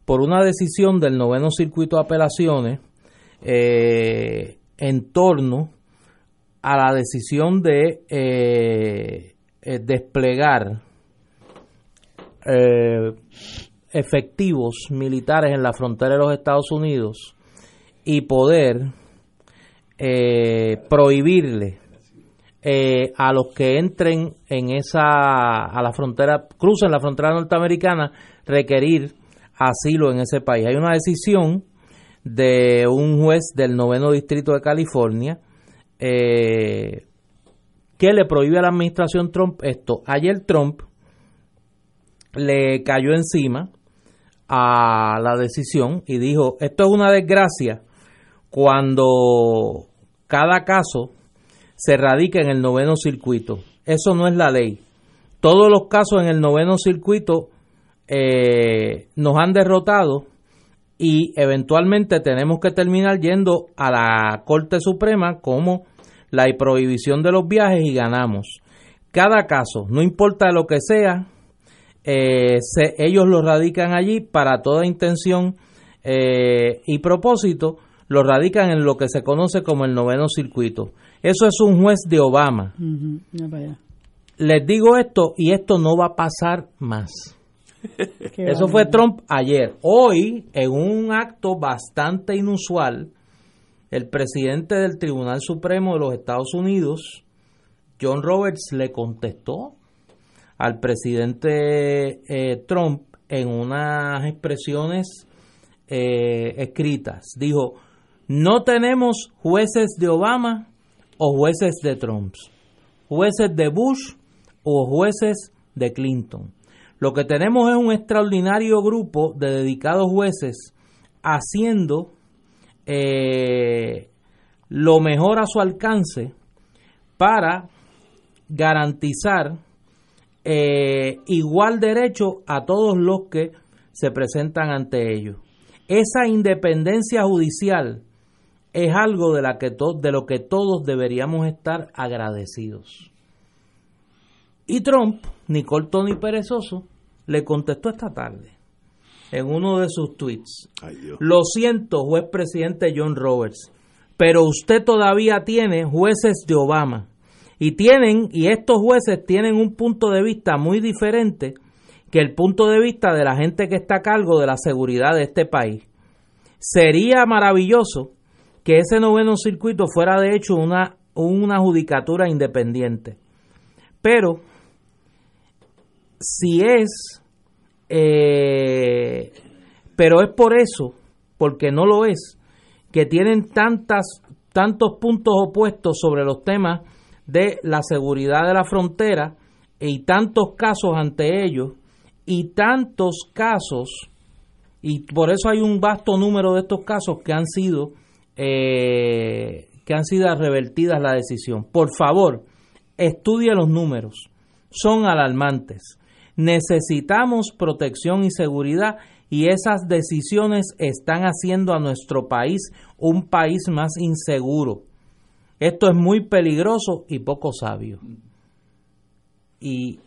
por una decisión del noveno circuito de apelaciones eh, en torno a la decisión de eh, eh, desplegar eh, efectivos militares en la frontera de los Estados Unidos y poder eh, prohibirle eh, a los que entren en esa a la frontera crucen la frontera norteamericana requerir asilo en ese país. Hay una decisión de un juez del noveno distrito de California eh, que le prohíbe a la administración Trump esto. Ayer Trump le cayó encima a la decisión y dijo esto es una desgracia cuando cada caso se radica en el noveno circuito. Eso no es la ley. Todos los casos en el noveno circuito eh, nos han derrotado y eventualmente tenemos que terminar yendo a la Corte Suprema como la prohibición de los viajes y ganamos. Cada caso, no importa lo que sea, eh, ellos lo radican allí para toda intención eh, y propósito, lo radican en lo que se conoce como el noveno circuito. Eso es un juez de Obama. Les digo esto y esto no va a pasar más. [LAUGHS] Qué Eso fue. Trump ayer. Hoy, en un acto bastante inusual, el presidente del Tribunal Supremo de los Estados Unidos, John Roberts, le contestó al presidente eh, Trump en unas expresiones eh, escritas. Dijo, no tenemos jueces de Obama o jueces de Trump, jueces de Bush o jueces de Clinton. Lo que tenemos es un extraordinario grupo de dedicados jueces haciendo eh, lo mejor a su alcance para garantizar eh, igual derecho a todos los que se presentan ante ellos. Esa independencia judicial es algo de, la que de lo que todos deberíamos estar agradecidos. Y Trump, Nicole Tony Perezoso, le contestó esta tarde en uno de sus tweets. Lo siento, juez presidente John Roberts, pero usted todavía tiene jueces de Obama. Y tienen, y estos jueces tienen un punto de vista muy diferente que el punto de vista de la gente que está a cargo de la seguridad de este país. Sería maravilloso que ese noveno circuito fuera de hecho una, una judicatura independiente. Pero si es, eh, pero es por eso, porque no lo es, que tienen tantas, tantos puntos opuestos sobre los temas de la seguridad de la frontera y tantos casos ante ellos y tantos casos, y por eso hay un vasto número de estos casos que han sido eh, que han sido revertidas la decisión. Por favor, estudie los números. Son alarmantes. Necesitamos protección y seguridad y esas decisiones están haciendo a nuestro país un país más inseguro. Esto es muy peligroso y poco sabio. Y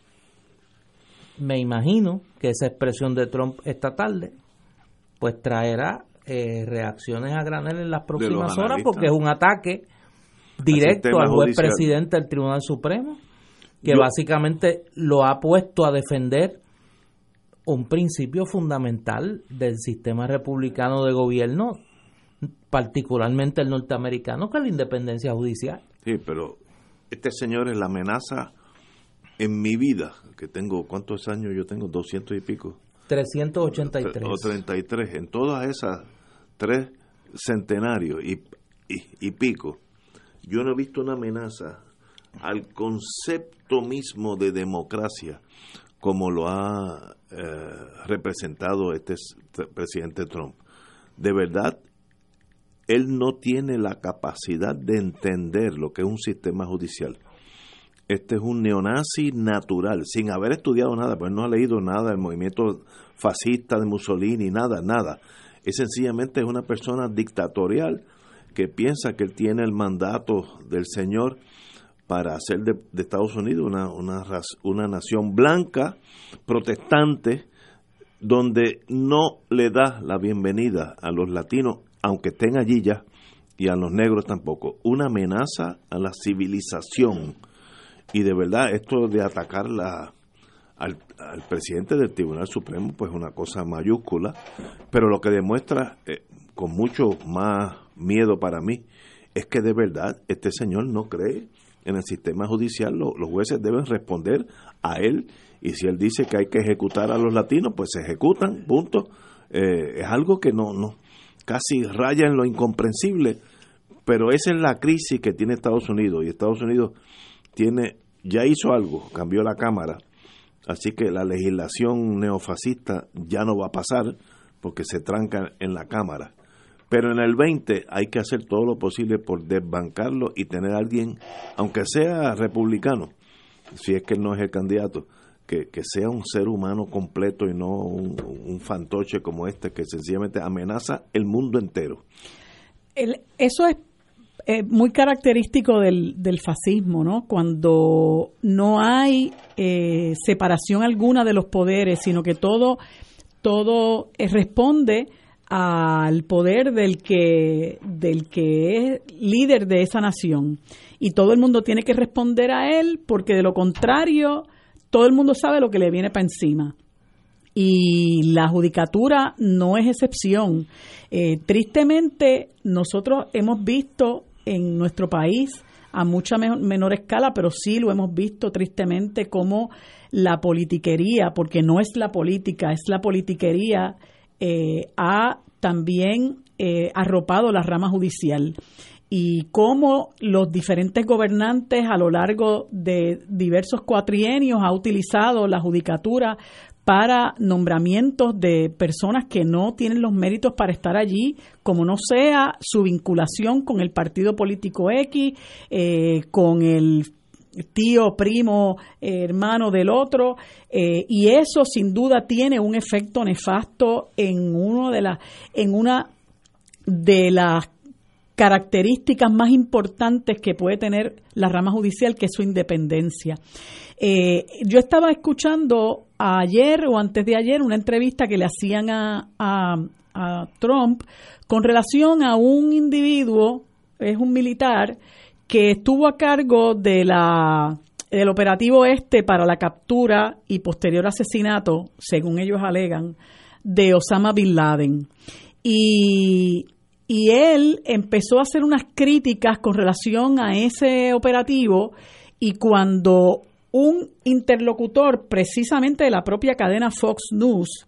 me imagino que esa expresión de Trump esta tarde pues traerá eh, reacciones a granel en las próximas horas porque es un ataque directo al juez presidente del Tribunal Supremo que básicamente lo ha puesto a defender un principio fundamental del sistema republicano de gobierno, particularmente el norteamericano, que es la independencia judicial. Sí, pero este señor es la amenaza en mi vida, que tengo, ¿cuántos años yo tengo? 200 y pico. 383. O 33. En todas esas tres centenarios y, y, pico, yo no he visto una amenaza al concepto mismo de democracia como lo ha eh, representado este presidente Trump. De verdad, él no tiene la capacidad de entender lo que es un sistema judicial. Este es un neonazi natural, sin haber estudiado nada, pues no ha leído nada del movimiento fascista de Mussolini, nada, nada es sencillamente una persona dictatorial que piensa que él tiene el mandato del Señor para hacer de, Estados Unidos una, una, una nación blanca, protestante, donde no le da la bienvenida a los latinos, aunque estén allí ya, y a los negros tampoco. Una amenaza a la civilización. Y de verdad, esto de atacar la, al, presidente del Tribunal Supremo, pues una cosa mayúscula, pero lo que demuestra eh, con mucho más miedo para mí es que de verdad este señor no cree en el sistema judicial, los jueces deben responder a él y si él dice que hay que ejecutar a los latinos, pues se ejecutan, punto. Eh, es algo que no, no, casi raya en lo incomprensible, pero esa es la crisis que tiene Estados Unidos y Estados Unidos tiene, ya hizo algo, cambió la Cámara, Así que la legislación neofascista ya no va a pasar porque se tranca en la Cámara. Pero en el 20 hay que hacer todo lo posible por desbancarlo y tener alguien, aunque sea republicano, si es que no es el candidato, que, sea un ser humano completo y no un, fantoche como este que sencillamente amenaza el mundo entero. eso es eh, muy característico del, del, fascismo, ¿no? Cuando no hay eh, separación alguna de los poderes, sino que todo, todo eh, responde al poder del que, del que es líder de esa nación. Y todo el mundo tiene que responder a él, porque de lo contrario, todo el mundo sabe lo que le viene para encima y la judicatura no es excepción. tristemente, nosotros hemos visto en nuestro país a mucha menor escala, pero sí lo hemos visto tristemente como la politiquería, porque no es la política, es la politiquería, eh, ha también eh, arropado la rama judicial y cómo los diferentes gobernantes a lo largo de diversos cuatrienios ha utilizado la judicatura para nombramientos de personas que no tienen los méritos para estar allí, como no sea su vinculación con el partido político X, eh, con el tío, primo, hermano del otro, eh, y eso sin duda tiene un efecto nefasto en uno de las, en una de las características más importantes que puede tener la rama judicial, que es su independencia. Eh, yo estaba escuchando ayer o antes de ayer una entrevista que le hacían a, a, a Trump con relación a un individuo, es un militar, que estuvo a cargo de la del operativo este para la captura y posterior asesinato, según ellos alegan, de Osama Bin Laden. Y, y él empezó a hacer unas críticas con relación a ese operativo y cuando un interlocutor precisamente de la propia cadena Fox News,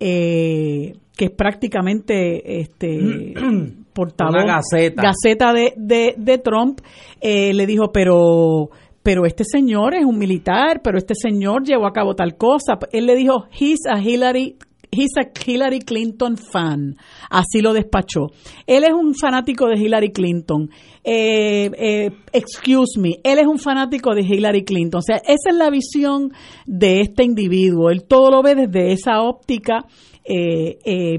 eh, que es prácticamente este [CLEARS THROAT] portavoz gaceta, gaceta de, de, de Trump, eh, le dijo, pero pero este señor es un militar, pero este señor llevó a cabo tal cosa. Él le dijo, he's a Hillary He's a Hillary Clinton fan. Así lo despachó. Él es un fanático de Hillary Clinton. Eh, eh, excuse me, él es un fanático de Hillary Clinton. O sea, esa es la visión de este individuo. Él todo lo ve desde esa óptica eh,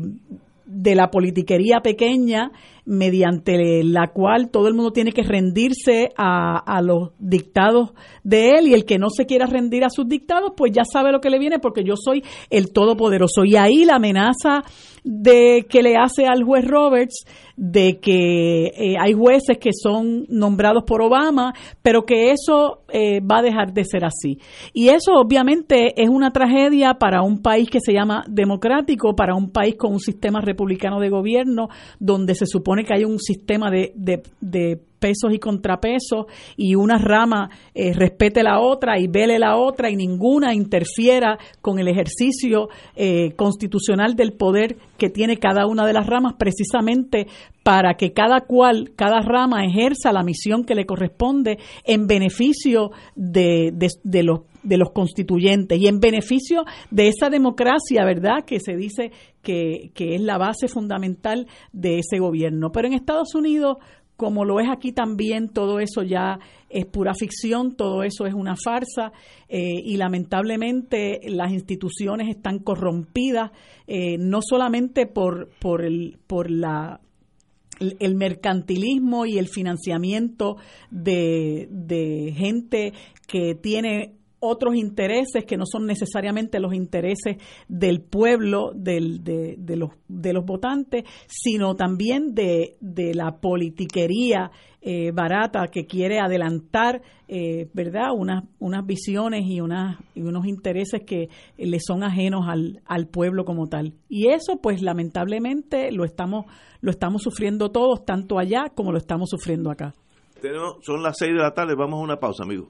de la politiquería pequeña mediante la cual todo el mundo tiene que rendirse a, a, los dictados de él y el que no se quiera rendir a sus dictados, pues ya sabe lo que le viene porque yo soy el todopoderoso. Y ahí la amenaza de que le hace al juez Roberts de que eh, hay jueces que son nombrados por Obama, pero que eso eh, va a dejar de ser así. Y eso obviamente es una tragedia para un país que se llama democrático, para un país con un sistema republicano de gobierno, donde se supone que hay un sistema de, de pesos y contrapesos y una rama eh, respete la otra y vele la otra y ninguna interfiera con el ejercicio eh, constitucional del poder que tiene cada una de las ramas precisamente para que cada cual, cada rama ejerza la misión que le corresponde en beneficio de, de, de los de los constituyentes y en beneficio de esa democracia, ¿verdad?, que se dice que, que es la base fundamental de ese gobierno. Pero en Estados Unidos, como lo es aquí también, todo eso ya es pura ficción, todo eso es una farsa eh, y lamentablemente las instituciones están corrompidas, eh, no solamente por, por, el, por la el mercantilismo y el financiamiento de, de gente que tiene otros intereses que no son necesariamente los intereses del pueblo, del, de, los, de los votantes, sino también de, de la politiquería eh, barata que quiere adelantar, eh, ¿verdad?, unas, unas visiones y, unas, y unos intereses que le son ajenos al, al pueblo como tal. Y eso, pues, lamentablemente lo estamos, lo estamos sufriendo todos, tanto allá como lo estamos sufriendo acá. Son las seis de la tarde, vamos a una pausa, amigos.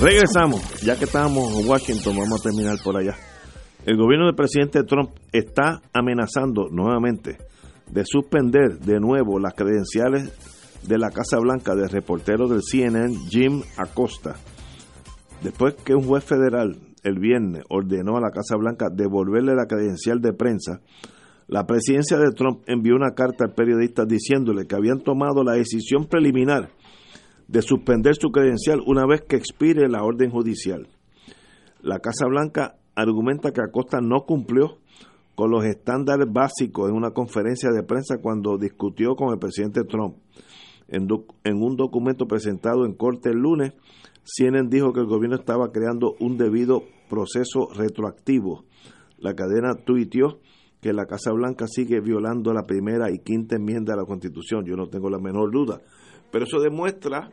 Regresamos, ya que estamos en Washington, vamos a terminar por allá. El gobierno del presidente Trump está amenazando nuevamente de suspender de nuevo las credenciales de la Casa Blanca del reportero del CNN Jim Acosta. Después que un juez federal el viernes ordenó a la Casa Blanca devolverle la credencial de prensa, la presidencia de Trump envió una carta al periodista diciéndole que habían tomado la decisión preliminar de suspender su credencial una vez que expire la orden judicial. La Casa Blanca argumenta que Acosta no cumplió con los estándares básicos en una conferencia de prensa cuando discutió con el presidente Trump. En, un documento presentado en corte el lunes, CNN dijo que el gobierno estaba creando un debido proceso retroactivo. La cadena tuiteó que la Casa Blanca sigue violando la primera y quinta enmienda de la Constitución. Yo no tengo la menor duda. Pero eso demuestra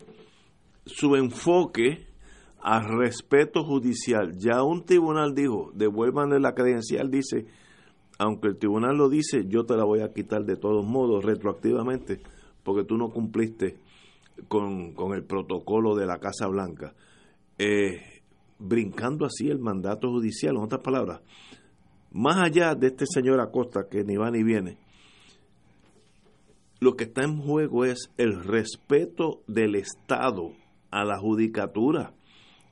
su enfoque al respeto judicial. Ya un tribunal dijo, devuélvanle la credencial, dice, aunque el tribunal lo dice, yo te la voy a quitar de todos modos, retroactivamente, porque tú no cumpliste con, con el protocolo de la Casa Blanca. Eh, brincando así el mandato judicial, en otras palabras, más allá de este señor Acosta que ni va ni viene, lo que está en juego es el respeto del Estado a la judicatura,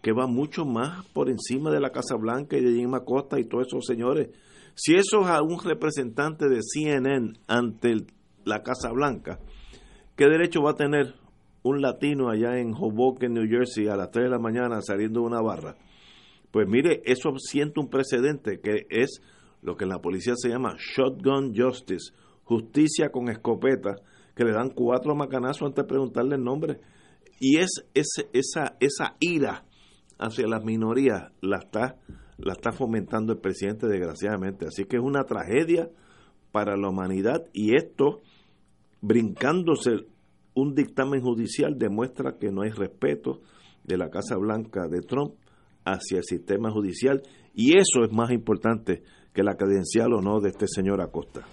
que va mucho más por encima de la Casa Blanca y de Jim Acosta y todos esos señores. Si eso es a un representante de CNN ante la Casa Blanca, ¿qué derecho va a tener un latino allá en Hoboken, New Jersey, a las 3 de la mañana saliendo de una barra? Pues mire, eso siente un precedente que es lo que en la policía se llama shotgun justice, justicia con escopeta, que le dan cuatro macanazos antes de preguntarle el nombre. Y es, esa, esa ira hacia las minorías la está, la está fomentando el presidente desgraciadamente. Así que es una tragedia para la humanidad y esto, brincándose un dictamen judicial, demuestra que no hay respeto de la Casa Blanca de Trump hacia el sistema judicial y eso es más importante que la credencial o no de este señor Acosta.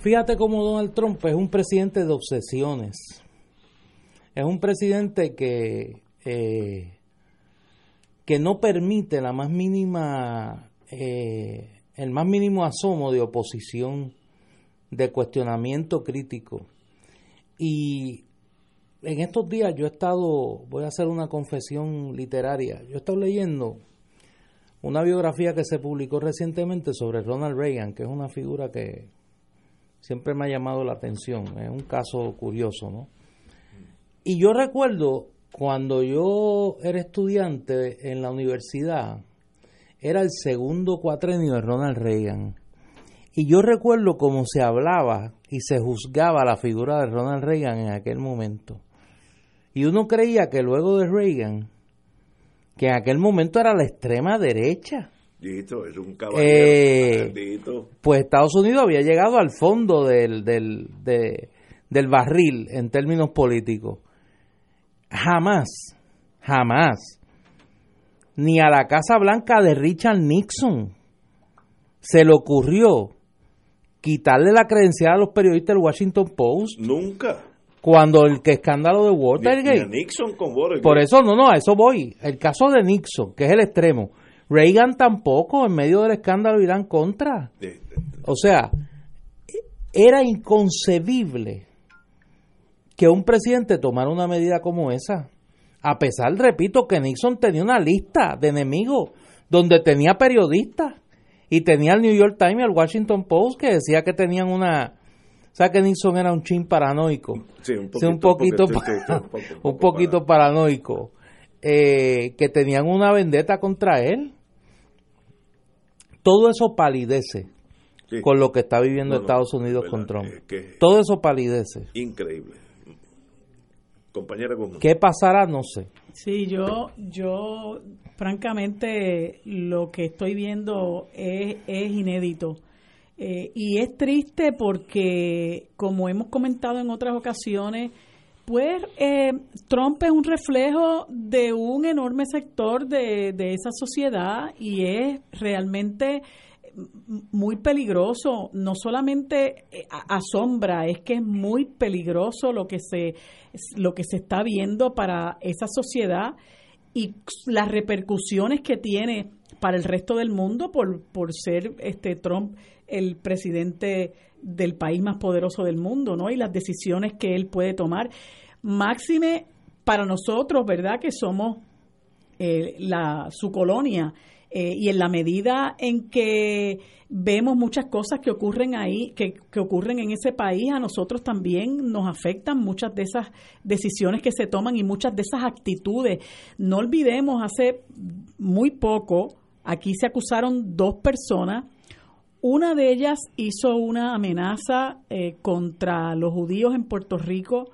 Fíjate cómo Donald Trump es un presidente de obsesiones. Es un presidente que, eh, que no permite la más mínima, eh, el más mínimo asomo de oposición, de cuestionamiento crítico. Y en estos días yo he estado, voy a hacer una confesión literaria, yo he estado leyendo una biografía que se publicó recientemente sobre Ronald Reagan, que es una figura que siempre me ha llamado la atención, es un caso curioso, ¿no? Y yo recuerdo cuando yo era estudiante en la universidad, era el segundo cuatrenio de Ronald Reagan. Y yo recuerdo cómo se hablaba y se juzgaba la figura de Ronald Reagan en aquel momento. Y uno creía que luego de Reagan, que en aquel momento era la extrema derecha. Es un caballero. Eh, pues Estados Unidos había llegado al fondo del, del, del barril en términos políticos. Jamás, jamás, ni a la Casa Blanca de Richard Nixon se le ocurrió quitarle la credencial a los periodistas del Washington Post. Nunca cuando el que escándalo de Watergate. Nixon con Watergate. Por eso, no, no, a eso voy. El caso de Nixon, que es el extremo. Reagan tampoco, en medio del escándalo Irán contra. O sea, era inconcebible que un presidente tomara una medida como esa. A pesar, repito, que Nixon tenía una lista de enemigos donde tenía periodistas y tenía el New York Times y el Washington Post que decía que tenían una o sea que Nixon era un chin paranoico. Sí, un poquito, un poquito, paranoico. Eh, que tenían una vendetta contra él. Todo eso palidece con lo que está viviendo Estados Unidos con Trump. Todo eso palidece. Increíble. Compañera, ¿qué pasará? No sé. Sí, yo, yo francamente lo que estoy viendo es, es inédito. Eh, y es triste porque, como hemos comentado en otras ocasiones, pues eh, Trump es un reflejo de un enorme sector de, de esa sociedad y es realmente muy peligroso, no solamente eh, asombra, es que es muy peligroso lo que se lo que se está viendo para esa sociedad y las repercusiones que tiene para el resto del mundo por, por ser este Trump el presidente del país más poderoso del mundo, ¿no? Y las decisiones que él puede tomar. Máxime para nosotros, ¿verdad? Que somos eh, la, su colonia eh, y en la medida en que vemos muchas cosas que ocurren ahí, que, que, ocurren en ese país, a nosotros también nos afectan muchas de esas decisiones que se toman y muchas de esas actitudes. No olvidemos, hace muy poco, aquí se acusaron dos personas. Una de ellas hizo una amenaza eh, contra los judíos en Puerto Rico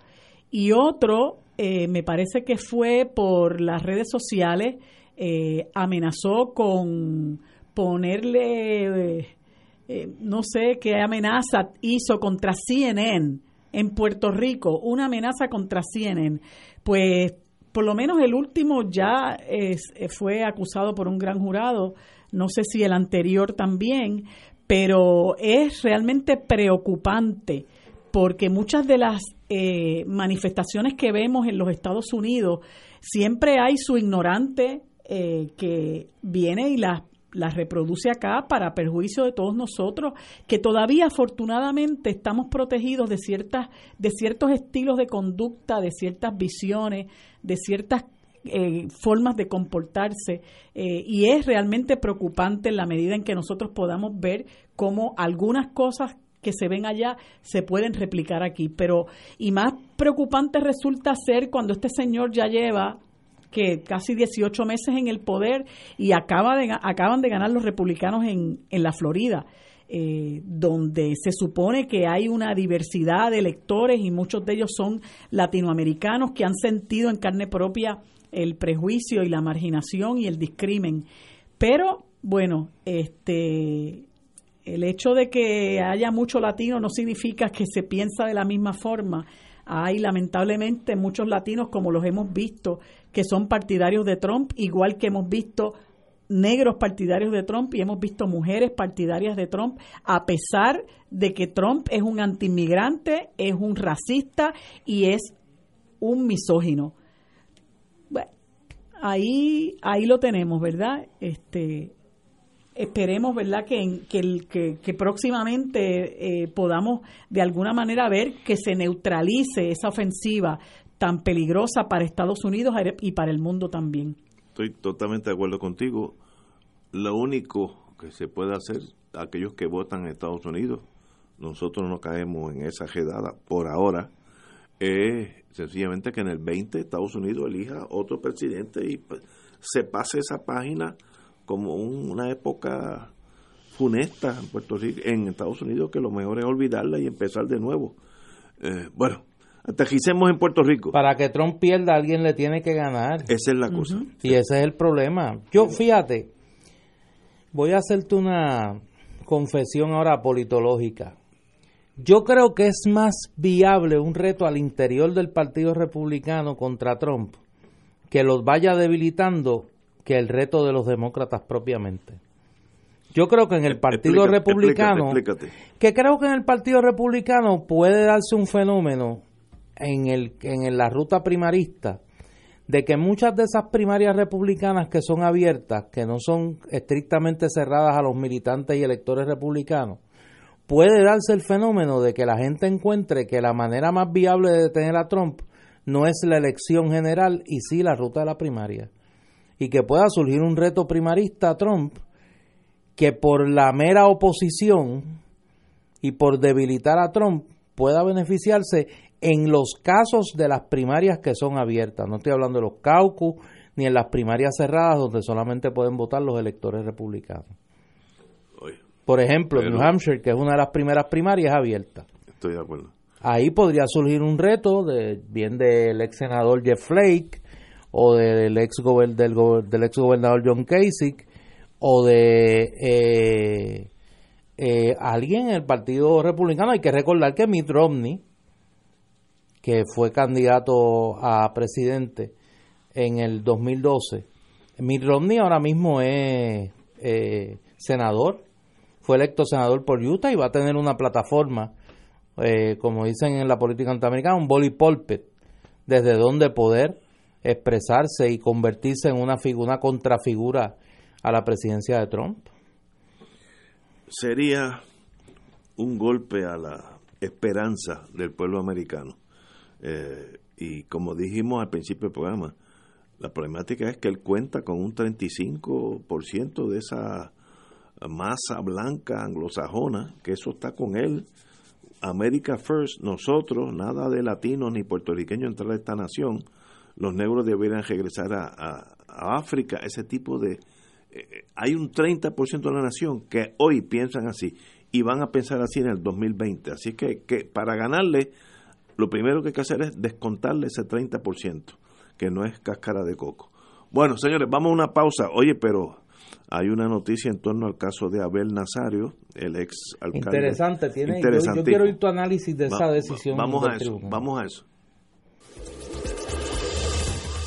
y otro, eh, me parece que fue por las redes sociales, eh, amenazó con ponerle, eh, no sé qué amenaza hizo contra CNN en Puerto Rico, una amenaza contra CNN. Pues por lo menos el último ya fue acusado por un gran jurado, no sé si el anterior también, pero es realmente preocupante porque muchas de las manifestaciones que vemos en los Estados Unidos siempre hay su ignorante eh, que viene y las la reproduce acá para perjuicio de todos nosotros, que todavía afortunadamente estamos protegidos de ciertas, de ciertos estilos de conducta, de ciertas visiones, de ciertas eh, formas de comportarse eh, y es realmente preocupante en la medida en que nosotros podamos ver cómo algunas cosas que se ven allá se pueden replicar aquí, pero y más preocupante resulta ser cuando este señor ya lleva que casi 18 meses en el poder y acaba de, acaban de ganar los republicanos en, en la Florida. Eh, donde se supone que hay una diversidad de electores y muchos de ellos son latinoamericanos que han sentido en carne propia el prejuicio y la marginación y el discrimen. Pero bueno, este el hecho de que haya mucho latino no significa que se piensa de la misma forma. Hay lamentablemente muchos latinos, como los hemos visto, que son partidarios de Trump, igual que hemos visto negros partidarios de Trump y hemos visto mujeres partidarias de Trump, a pesar de que Trump es un antimigrante, es un racista y es un misógino. Bueno, ahí, ahí lo tenemos, ¿verdad? Este, esperemos, ¿verdad?, que, que, que, próximamente eh, podamos de alguna manera ver que se neutralice esa ofensiva tan peligrosa para Estados Unidos y para el mundo también. Estoy totalmente de acuerdo contigo. Lo único que se puede hacer, aquellos que votan en Estados Unidos, nosotros no caemos en esa jedada por ahora, es sencillamente que en el 20 Estados Unidos elija otro presidente y pues, se pase esa página como una época funesta en Puerto Rico, en Estados Unidos, que lo mejor es olvidarla y empezar de nuevo. Eh, bueno, aterricemos en Puerto Rico. Para que Trump pierda, alguien le tiene que ganar. Esa es la cosa. Y ese es el problema. Yo, fíjate, voy a hacerte una confesión ahora politológica. Yo creo que es más viable un reto al interior del Partido Republicano contra Trump que los vaya debilitando que el reto de los demócratas propiamente. Yo creo que en el Partido Republicano, que creo que en el Partido Republicano puede darse un fenómeno en, el, en la ruta primarista de que muchas de esas primarias republicanas que son abiertas, que no son estrictamente cerradas a los militantes y electores republicanos, puede darse el fenómeno de que la gente encuentre que la manera más viable de detener a Trump no es la elección general y sí la ruta de la primaria. Y que pueda surgir un reto primarista a Trump que por la mera oposición y por debilitar a Trump pueda beneficiarse en los casos de las primarias que son abiertas. No estoy hablando de los caucus ni en las primarias cerradas donde solamente pueden votar los electores republicanos. Por ejemplo, New Hampshire, que es una de las primeras primarias abiertas. Estoy de acuerdo. Ahí podría surgir un reto de bien del ex senador Jeff Flake o del ex del, del ex gobernador John Kasich o de eh, eh, alguien en el Partido Republicano. Hay que recordar que Mitt Romney, que fue candidato a presidente en el 2012, Mitt Romney ahora mismo es eh, senador, fue electo senador por Utah y va a tener una plataforma, eh, como dicen en la política norteamericana, un boli pulpit, desde donde poder expresarse y convertirse en una, figura, una contrafigura a la presidencia de Trump. Sería un golpe a la esperanza del pueblo americano. Eh, y como dijimos al principio del programa, la problemática es que él cuenta con un 35% de esa masa blanca anglosajona, que eso está con él. America First, nosotros, nada de latinos ni puertorriqueños entrar a esta nación, los negros deberían regresar a, África, ese tipo de... Eh, hay un 30% de la nación que hoy piensan así y van a pensar así en el 2020. Así que, que para ganarle, lo primero que hay que hacer es descontarle ese 30%, que no es cáscara de coco. Bueno, señores, vamos a una pausa. Oye, pero hay una noticia en torno al caso de Abel Nazario, el ex alcalde. Interesante, tiene. Yo, quiero oír tu análisis de esa decisión. Vamos a eso, vamos a eso.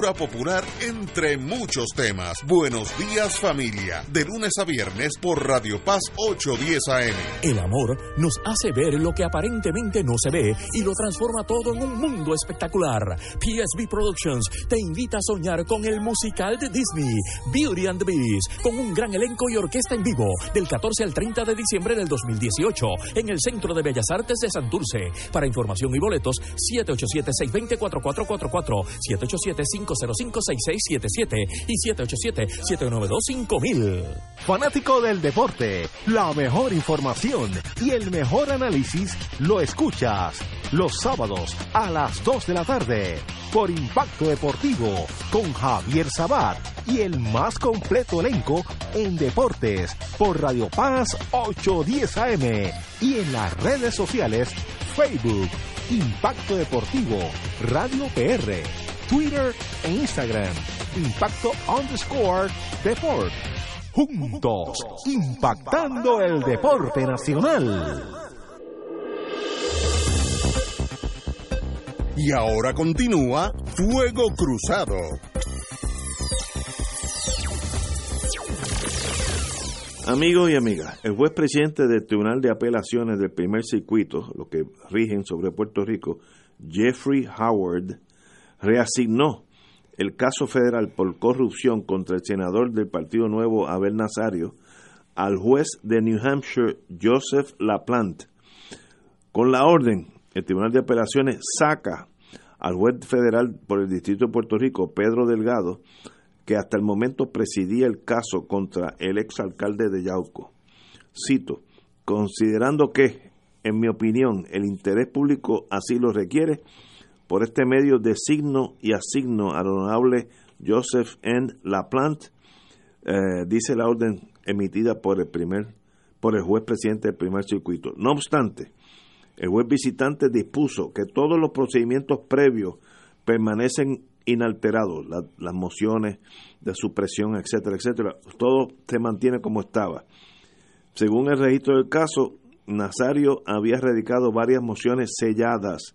popular entre muchos temas. Buenos días familia, de lunes a viernes por Radio Paz 810 AM. El amor nos hace ver lo que aparentemente no se ve y lo transforma todo en un mundo espectacular. PSB Productions te invita a soñar con el musical de Disney, Beauty and the Beast, con un gran elenco y orquesta en vivo del 14 al 30 de diciembre del 2018 en el Centro de Bellas Artes de Santurce. Para información y boletos, 787 620 4444 787 505-6677 y 787-792-5000. Fanático del deporte, la mejor información y el mejor análisis lo escuchas los sábados a las 2 de la tarde por Impacto Deportivo con Javier Sabat y el más completo elenco en deportes por Radio Paz 810 AM y en las redes sociales Facebook Impacto Deportivo Radio PR Twitter e Instagram. Impacto underscore Deport. Juntos, impactando el deporte nacional. Y ahora continúa Fuego Cruzado. Amigos y amigas, el juez presidente del Tribunal de Apelaciones del Primer Circuito, lo que rigen sobre Puerto Rico, Jeffrey Howard, reasignó el caso federal por corrupción contra el senador del Partido Nuevo Abel Nazario al juez de New Hampshire Joseph LaPlante. Con la orden, el Tribunal de Apelaciones saca al juez federal por el Distrito de Puerto Rico, Pedro Delgado, que hasta el momento presidía el caso contra el exalcalde de Yauco. Cito, considerando que, en mi opinión, el interés público así lo requiere, por este medio designo y asigno al honorable Joseph N. Laplante, eh, dice la orden emitida por el primer por el juez presidente del primer circuito. No obstante, el juez visitante dispuso que todos los procedimientos previos permanecen inalterados, las mociones de supresión, etcétera, etcétera, todo se mantiene como estaba. Según el registro del caso, Nazario había radicado varias mociones selladas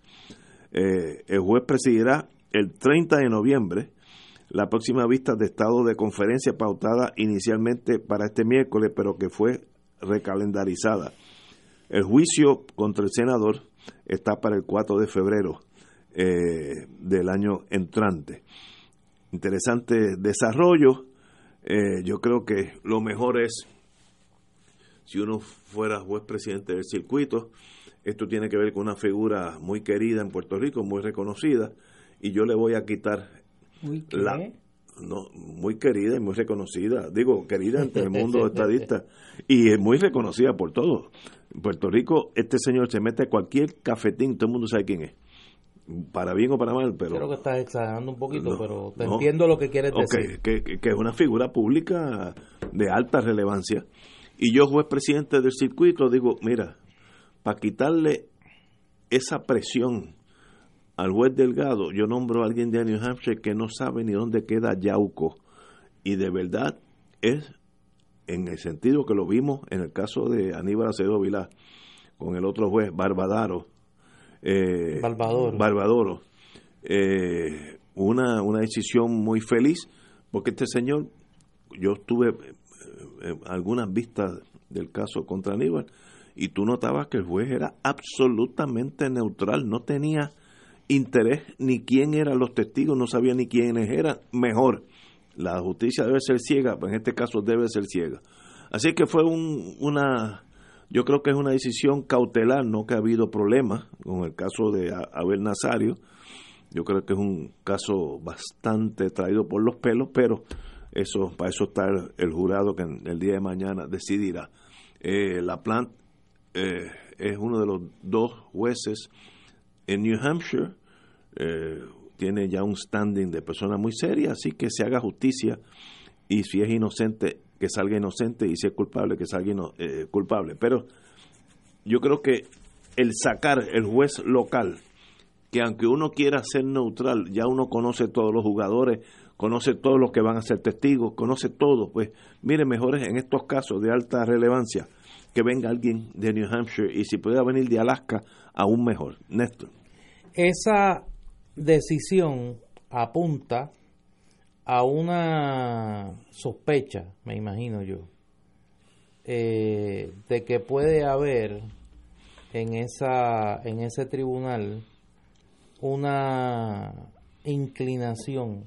eh, el juez presidirá el 30 de noviembre la próxima vista de estado de conferencia pautada inicialmente para este miércoles, pero que fue recalendarizada. El juicio contra el senador está para el 4 de febrero eh, del año entrante. Interesante desarrollo. Eh, yo creo que lo mejor es, si uno fuera juez presidente del circuito, esto tiene que ver con una figura muy querida en Puerto Rico, muy reconocida, y yo le voy a quitar Uy, ¿qué? la no, muy querida y muy reconocida, digo, querida entre el mundo [LAUGHS] estadista y es muy reconocida por todos. En Puerto Rico, este señor se mete a cualquier cafetín, todo el mundo sabe quién es. Para bien o para mal, pero Creo que estás exagerando un poquito, No, pero te no. entiendo lo que quieres decir. que- que es una figura pública de alta relevancia. Y yo, juez presidente del circuito, digo, mira, para quitarle esa presión al juez Delgado, yo nombro a alguien de New Hampshire que no sabe ni dónde queda Yauco. Y de verdad es en el sentido que lo vimos en el caso de Aníbal Acevedo Vilá, con el otro juez, Barbadaro. Eh, Barbadoro. Barbadoro. Eh, una, una decisión muy feliz, porque este señor, yo tuve eh, eh, algunas vistas del caso contra Aníbal, y tú notabas que el juez era absolutamente neutral, no tenía interés ni quién eran los testigos, no sabía ni quiénes eran, mejor. La justicia debe ser ciega, en este caso debe ser ciega. Así que fue un, una, yo creo que es una decisión cautelar, no que ha habido problemas con el caso de Abel Nazario. Yo creo que es un caso bastante traído por los pelos, pero eso para eso está el, jurado que en- el día de mañana decidirá. Eh, la plant eh, es uno de los dos jueces en New Hampshire. eh, tiene ya un standing de persona muy seria, así que se haga justicia y si es inocente, que salga inocente y si es culpable, que salga eh, culpable. Pero yo creo que el sacar el juez local, que aunque uno quiera ser neutral, ya uno conoce todos los jugadores, conoce todos los que van a ser testigos, conoce todo, pues mire, mejor es en estos casos de alta relevancia que venga alguien de New Hampshire y si puede venir de Alaska, aún mejor. Néstor. Esa decisión apunta a una sospecha, me imagino yo, eh, de que puede haber en esa en ese tribunal una inclinación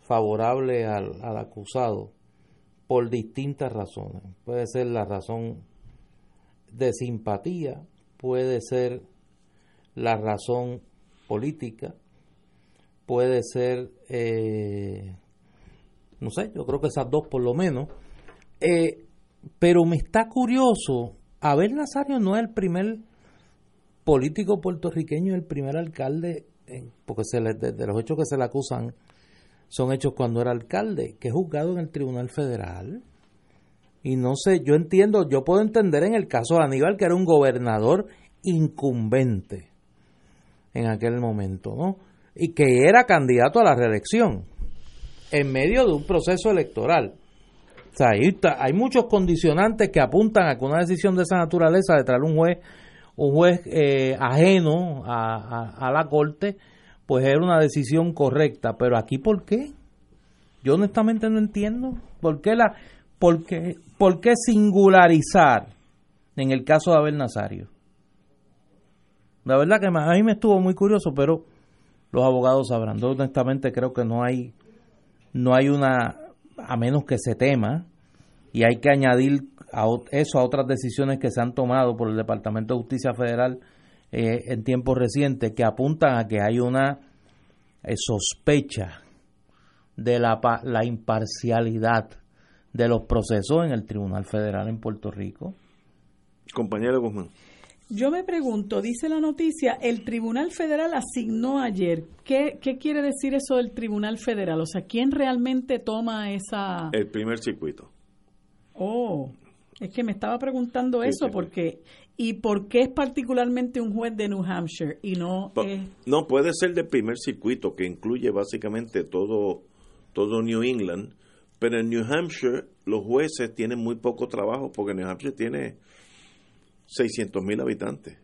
favorable al, al acusado por distintas razones. Puede ser la razón de simpatía, puede ser la razón política, puede ser, eh, no sé, yo creo que esas dos por lo menos. Eh, pero me está curioso, Abel Nazario no es el primer político puertorriqueño, el primer alcalde, porque se le- de, de los hechos que se le acusan son hechos cuando era alcalde, que es juzgado en el Tribunal Federal. Y no sé, yo entiendo, yo puedo entender en el caso de Aníbal que era un gobernador incumbente en aquel momento, ¿no? Y que era candidato a la reelección en medio de un proceso electoral. O sea, ahí está- hay muchos condicionantes que apuntan a que una decisión de esa naturaleza de traer un juez, un juez eh, ajeno a, a- a la corte, pues era una decisión correcta. Pero aquí, ¿por qué? Yo honestamente no entiendo. ¿Por qué, la, por qué, por qué singularizar en el caso de Abel Nazario? La verdad que a mí me estuvo muy curioso, pero los abogados sabrán. Yo honestamente creo que no hay, no hay una, a menos que se tema, y hay que añadir a eso a otras decisiones que se han tomado por el Departamento de Justicia Federal eh, en tiempos recientes que apuntan a que hay una eh, sospecha de la, pa- la imparcialidad de los procesos en el Tribunal Federal en Puerto Rico. Compañero Guzmán. Yo me pregunto, dice la noticia, el Tribunal Federal asignó ayer. ¿Qué, ¿Qué quiere decir eso del Tribunal Federal? O sea, ¿quién realmente toma esa... El primer circuito. Oh, es que me estaba preguntando Sí, eso sí. porque... ¿Y por qué es particularmente un juez de New Hampshire y no Pa- es... No, puede ser del primer circuito, que incluye básicamente todo, todo New England, pero en New Hampshire los jueces tienen muy poco trabajo, porque New Hampshire tiene 600 mil habitantes.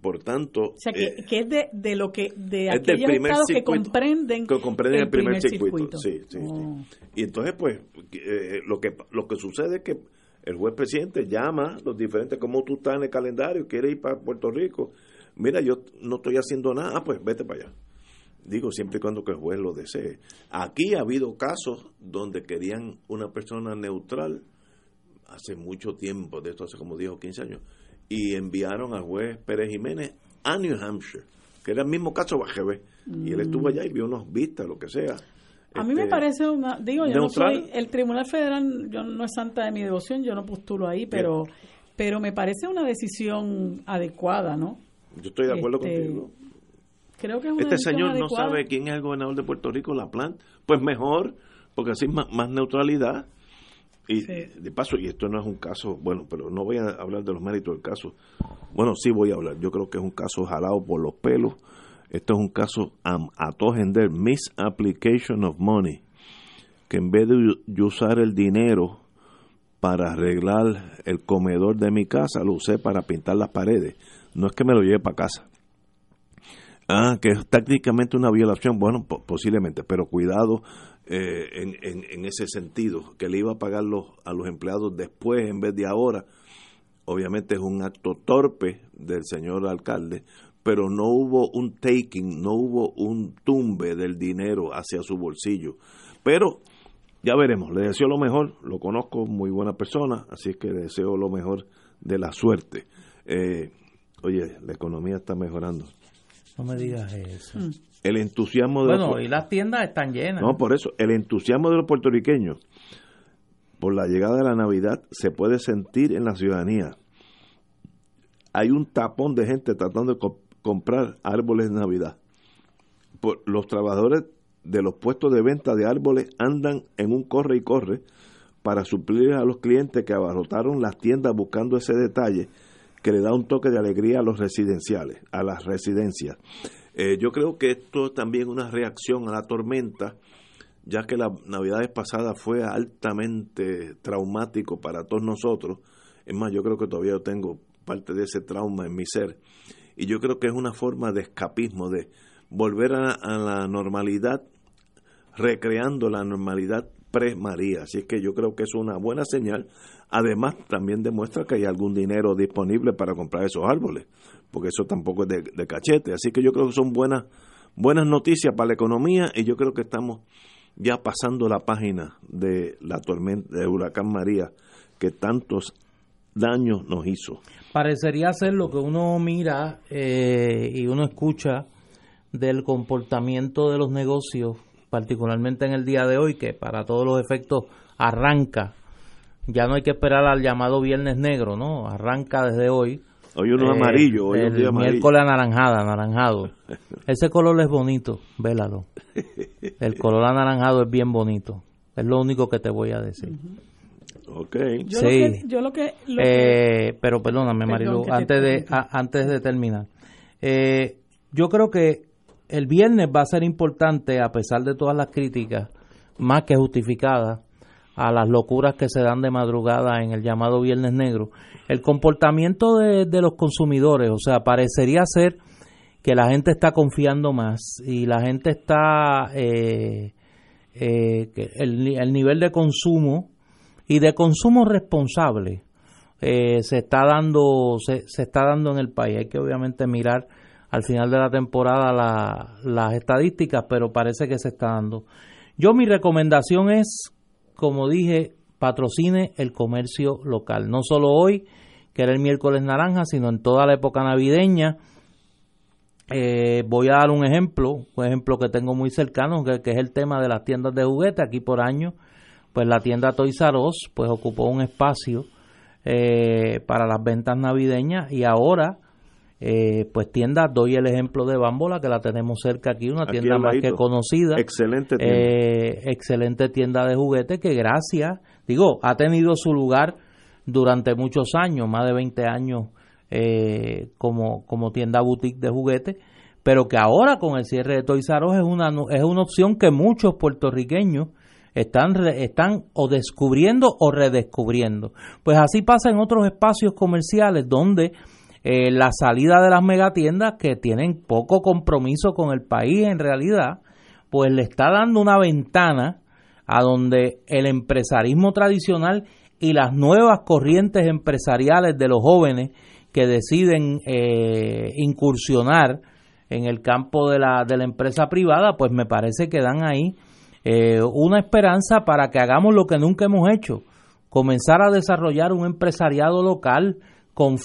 por tanto... O sea, que, eh, que es de, de lo que de es del aquellos estados que circuito, comprenden, que comprenden el primer, circuito. Sí, sí, sí. Oh. Y entonces, pues, eh, lo que lo que sucede es que el juez presidente llama los diferentes, como tú estás en el calendario, quieres ir para Puerto Rico. Mira, yo no estoy haciendo nada, ah, pues vete para allá. Digo, siempre y cuando que el juez lo desee. Aquí ha habido casos donde querían una persona neutral hace mucho tiempo, de esto hace como 10 o 15 años, y enviaron al juez Pérez Jiménez a New Hampshire, que era el mismo caso Bajebe. Y él estuvo allá y vio unos vistas, lo que sea. A mí me Este, parece una, digo, yo no soy, el Tribunal Federal, yo no es santa de mi devoción, yo no postulo ahí, pero, pero me parece una decisión adecuada, ¿no? Yo estoy de acuerdo Este, contigo. Creo que es una Este señor no sabe quién es el gobernador de Puerto Rico, la plan. Pues mejor, porque así más, más neutralidad. Y de paso, y esto no es un caso, bueno, pero no voy a hablar de los méritos del caso. Bueno, sí voy a hablar. Yo creo que es un caso jalado por los pelos. Esto es un caso am- a todo gender, misapplication of money. Que en vez de usar el dinero para arreglar el comedor de mi casa, lo usé para pintar las paredes. No es que me lo lleve para casa. Ah, que es tácticamente una violación, bueno, po- posiblemente, pero cuidado eh, en, en- en ese sentido, que le iba a pagar los, a los empleados después en vez de ahora, obviamente es un acto torpe del señor alcalde, pero no hubo un taking, no hubo un tumbe del dinero hacia su bolsillo. Pero ya veremos, le deseo lo mejor, lo conozco, muy buena persona, así es que le deseo lo mejor de la suerte. Eh, oye, la economía está mejorando. No me digas eso. El entusiasmo de Bueno, los- y las tiendas están llenas. no, por eso, el entusiasmo de los puertorriqueños por la llegada de la Navidad se puede sentir en la ciudadanía. Hay un tapón de gente tratando de comprar árboles de Navidad. Los trabajadores de los puestos de venta de árboles andan en un corre y corre para suplir a los clientes que abarrotaron las tiendas buscando ese detalle que le da un toque de alegría a los residenciales, a las residencias. Eh, yo creo que esto es también una reacción a la tormenta, ya que la Navidad pasada fue altamente traumático para todos nosotros. Es más, yo creo que todavía tengo parte de ese trauma en mi ser. Y yo creo que es una forma de escapismo, de volver a, la normalidad, recreando la normalidad pre-María. Así es que yo creo que es una buena señal. Además, también demuestra que hay algún dinero disponible para comprar esos árboles, porque eso tampoco es de, de cachete. Así que yo creo que son buenas, buenas noticias para la economía y yo creo que estamos ya pasando la página de la tormenta de huracán María que tantos daños nos hizo. Parecería ser lo que uno mira eh, y uno escucha del comportamiento de los negocios, particularmente en el día de hoy, que para todos los efectos arranca. Ya no hay que esperar al llamado Viernes Negro, ¿no? Arranca desde hoy. Hoy uno es amarillo, hoy un el día amarillo. miércoles anaranjada, anaranjado. [LAUGHS] Ese color es bonito, vélalo. El color anaranjado es bien bonito. Es lo único que te voy a decir. Ok. Yo sí. lo que, yo lo que, lo que- Eh, pero perdóname, Perdón, Marilu, antes de, a- antes de terminar. Eh, yo creo que el viernes va a ser importante, a pesar de todas las críticas, más que justificadas, a las locuras que se dan de madrugada en el llamado Viernes Negro, el comportamiento de, de los consumidores, o sea, parecería ser que la gente está confiando más y la gente está, eh, eh, que el, el nivel de consumo y de consumo responsable eh, se está dando se, se está dando en el país. Hay que obviamente mirar al final de la temporada la- las estadísticas pero parece que se está dando. Yo mi recomendación es como dije patrocine el comercio local. No solo hoy que era el miércoles naranja sino en toda la época navideña. Eh, voy a dar un ejemplo, un ejemplo que tengo muy cercano, que, que es el tema de las tiendas de juguete. Aquí por año, pues la tienda Toys R Us, pues ocupó un espacio eh, para las ventas navideñas y ahora, eh, pues tiendas, doy el ejemplo de Bambola, que la tenemos cerca aquí, una Aquí tienda más que conocida. Excelente tienda. Eh, excelente tienda de juguete que gracias, digo, ha tenido su lugar durante muchos años, más de 20 años eh, como, como tienda boutique de juguete, pero que ahora con el cierre de Toys R Us es una, es una opción que muchos puertorriqueños están, están o descubriendo o redescubriendo. Pues así pasa en otros espacios comerciales donde eh, la salida de las megatiendas que tienen poco compromiso con el país en realidad, pues le está dando una ventana a donde el empresarismo tradicional y las nuevas corrientes empresariales de los jóvenes que deciden eh, incursionar en el campo de la, de la empresa privada, pues me parece que dan ahí eh, una esperanza para que hagamos lo que nunca hemos hecho, comenzar a desarrollar un empresariado local con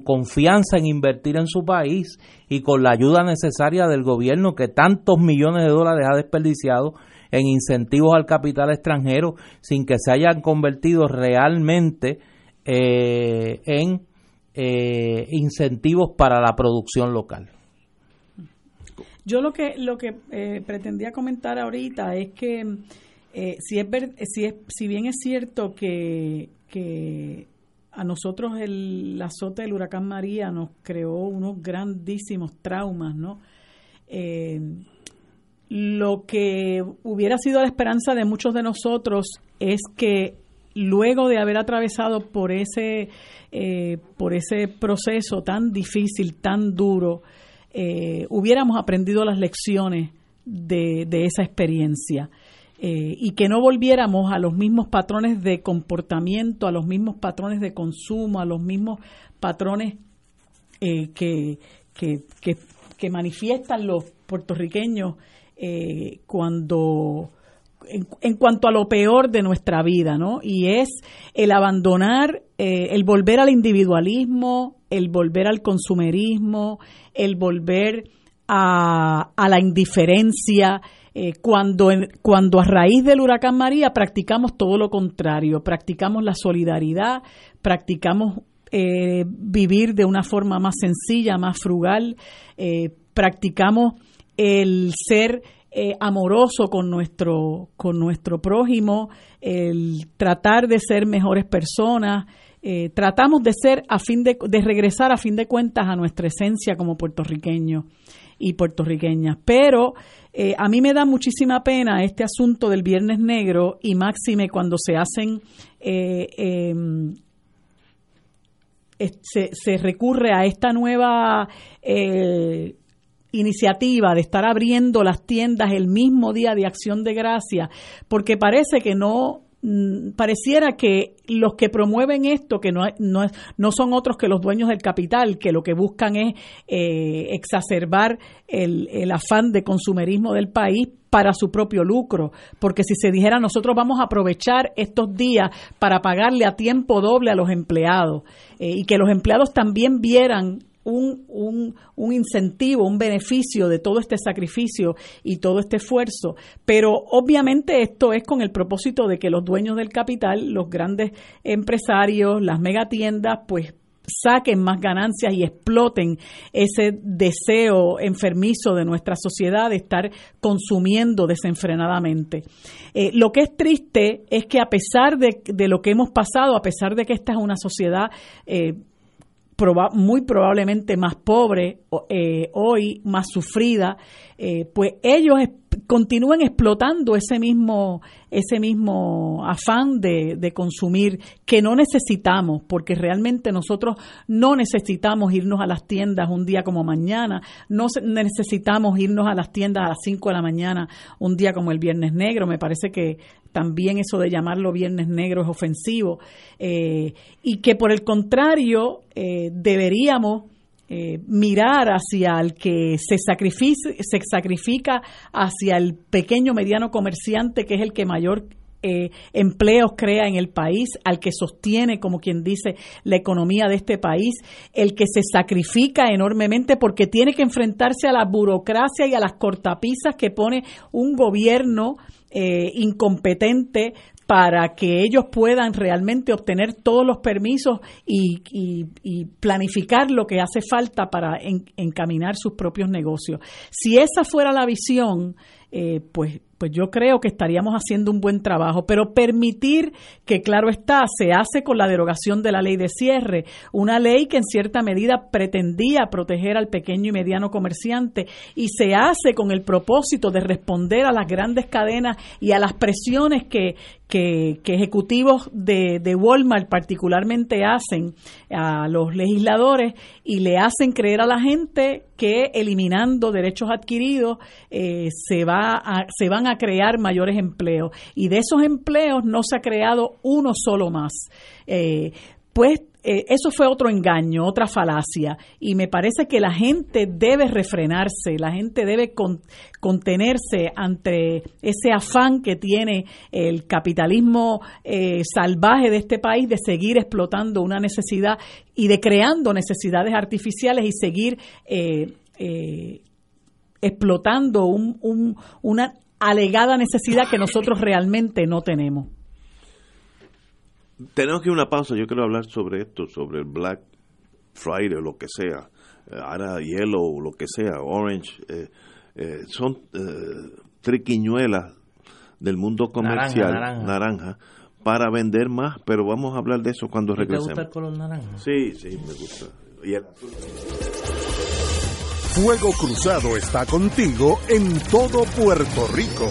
confianza en invertir en su país y con la ayuda necesaria del gobierno que tantos millones de dólares ha desperdiciado en incentivos al capital extranjero sin que se hayan convertido realmente eh, en eh, incentivos para la producción local. Yo lo que lo que eh, pretendía comentar ahorita es que si es si es si bien es cierto que, que a nosotros el azote del huracán María nos creó unos grandísimos traumas, ¿no? lo que hubiera sido la esperanza de muchos de nosotros es que luego de haber atravesado por ese, eh, por ese proceso tan difícil, tan duro, eh, hubiéramos aprendido las lecciones de, esa experiencia. Eh, y que no volviéramos a los mismos patrones de comportamiento, a los mismos patrones de consumo, a los mismos patrones que, que, que manifiestan los puertorriqueños eh, cuando en, cuanto a lo peor de nuestra vida, ¿no? Y es el abandonar, eh, el volver al individualismo, el volver al consumerismo, el volver a, a la indiferencia, eh, cuando, cuando a raíz del huracán María practicamos todo lo contrario, practicamos la solidaridad, practicamos vivir de una forma más sencilla, más frugal, practicamos el ser eh, amoroso con nuestro, con nuestro prójimo, el tratar de ser mejores personas. Eh, tratamos de ser a fin de, de regresar a fin de cuentas a nuestra esencia como puertorriqueños y puertorriqueñas. Pero eh, a mí me da muchísima pena este asunto del Viernes Negro y máxime cuando se hacen em, se, se, recurre a esta nueva iniciativa de estar abriendo las tiendas el mismo día de acción de gracia, porque parece que no pareciera que los que promueven esto, que no, no, no, son otros que los dueños del capital, que lo que buscan es eh, exacerbar el, el afán de consumerismo del país para su propio lucro, porque si se dijera nosotros vamos a aprovechar estos días para pagarle a tiempo doble a los empleados eh, y que los empleados también vieran un, un, un, incentivo, un beneficio de todo este sacrificio y todo este esfuerzo. Pero obviamente esto es con el propósito de que los dueños del capital, los grandes empresarios, las megatiendas, pues saquen más ganancias y exploten ese deseo enfermizo de nuestra sociedad de estar consumiendo desenfrenadamente. Eh, lo que es triste es que a pesar de, de, lo que hemos pasado, a pesar de que esta es una sociedad eh, muy probablemente más pobre eh, hoy, más sufrida, eh, pues ellos continúan explotando ese mismo, ese mismo afán de, de, consumir que no necesitamos, porque realmente nosotros no necesitamos irnos a las tiendas un día como mañana, no necesitamos irnos a las tiendas a las 5 de la mañana un día como el Viernes Negro, me parece que también eso de llamarlo Viernes Negro es ofensivo, eh, y que por el contrario eh, deberíamos eh, mirar hacia el que se, se sacrifica hacia el pequeño mediano comerciante que es el que mayor empleos crea en el país, al que sostiene, como quien dice, la economía de este país, el que se sacrifica enormemente porque tiene que enfrentarse a la burocracia y a las cortapisas que pone un gobierno eh, incompetente para que ellos puedan realmente obtener todos los permisos y, planificar lo que hace falta para encaminar sus propios negocios. Si esa fuera la visión, eh, pues pues yo creo que estaríamos haciendo un buen trabajo. Pero permitir que, claro está, se hace con la derogación de la ley de cierre, una ley que en cierta medida pretendía proteger al pequeño y mediano comerciante y se hace con el propósito de responder a las grandes cadenas y a las presiones que, que, ejecutivos de, de, Walmart particularmente hacen a los legisladores y le hacen creer a la gente que eliminando derechos adquiridos eh, se, va a, se van a crear mayores empleos. Y de esos empleos no se ha creado uno solo más. Eh, pues eh, eso fue otro engaño, otra falacia. Y me parece que la gente debe refrenarse, la gente debe contenerse ante ese afán que tiene el capitalismo eh, salvaje de este país de seguir explotando una necesidad y de creando necesidades artificiales y seguir eh, explotando una alegada necesidad que nosotros realmente no tenemos. Tenemos que ir a una pausa. Yo quiero hablar sobre esto, sobre el Black Friday o lo que sea. Eh, ahora Yellow o lo que sea, Orange. Eh, eh, son triquiñuelas del mundo comercial, naranja, para vender más, pero vamos a hablar de eso cuando regresemos. ¿Te gusta el color naranja? Sí, sí, me gusta. Y el Fuego Cruzado está contigo en todo Puerto Rico.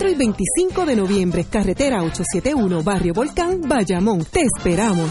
y 25 de noviembre, carretera 871, Barrio Volcán, Bayamón. Te esperamos.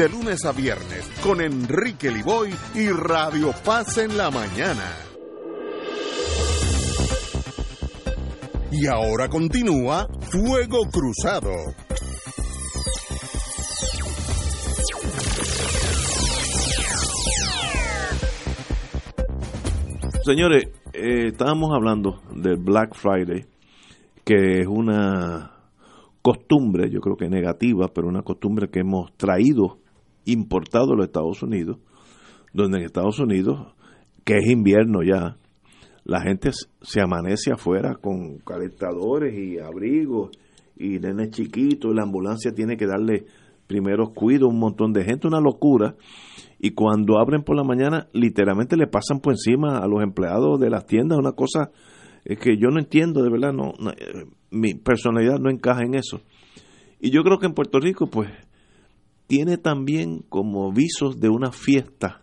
de lunes a viernes con Enrique Liboy y Radio Paz en la mañana. Y ahora continúa Fuego Cruzado. Señores, eh, estábamos hablando del Black Friday, que es una costumbre, yo creo que negativa, pero una costumbre que hemos traído importado a los Estados Unidos, donde en Estados Unidos, que es invierno ya, la gente se amanece afuera con calentadores y abrigos y nenes chiquitos, la ambulancia tiene que darle primeros cuidos a un montón de gente, una locura. Y cuando abren por la mañana, literalmente le pasan por encima a los empleados de las tiendas, una cosa que yo no entiendo, de verdad, no, eh, mi personalidad no encaja en eso. Y yo creo que en Puerto Rico, pues, tiene también como visos de una fiesta,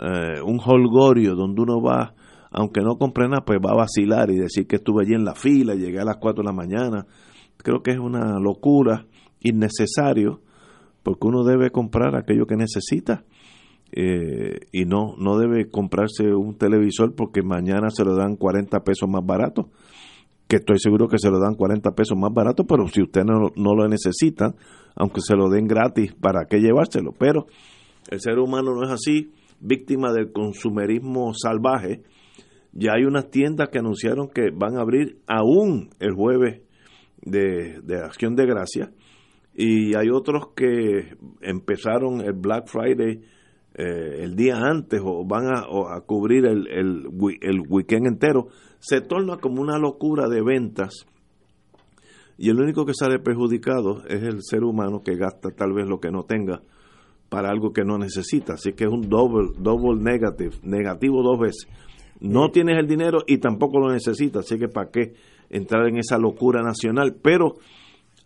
eh, un holgorio donde uno va, aunque no compre nada, pues va a vacilar y decir que estuve allí en la fila, llegué a las 4 de la mañana. Creo que es una locura, innecesario, porque uno debe comprar aquello que necesita. Eh, y no, no debe comprarse un televisor porque mañana se lo dan 40 pesos más barato que estoy seguro que se lo dan 40 pesos más barato, pero si usted no, no lo necesita, aunque se lo den gratis, ¿para qué llevárselo? Pero el ser humano no es así, víctima del consumerismo salvaje, ya hay unas tiendas que anunciaron que van a abrir aún el jueves de, de Acción de Gracia y hay otros que empezaron el Black Friday eh, el día antes o van a, a cubrir el, el, el, weekend entero, se torna como una locura de ventas y el único que sale perjudicado es el ser humano que gasta tal vez lo que no tenga para algo que no necesita, así que es un double, double negative, negativo dos veces. No tienes el dinero y tampoco lo necesitas, así que para qué entrar en esa locura nacional, pero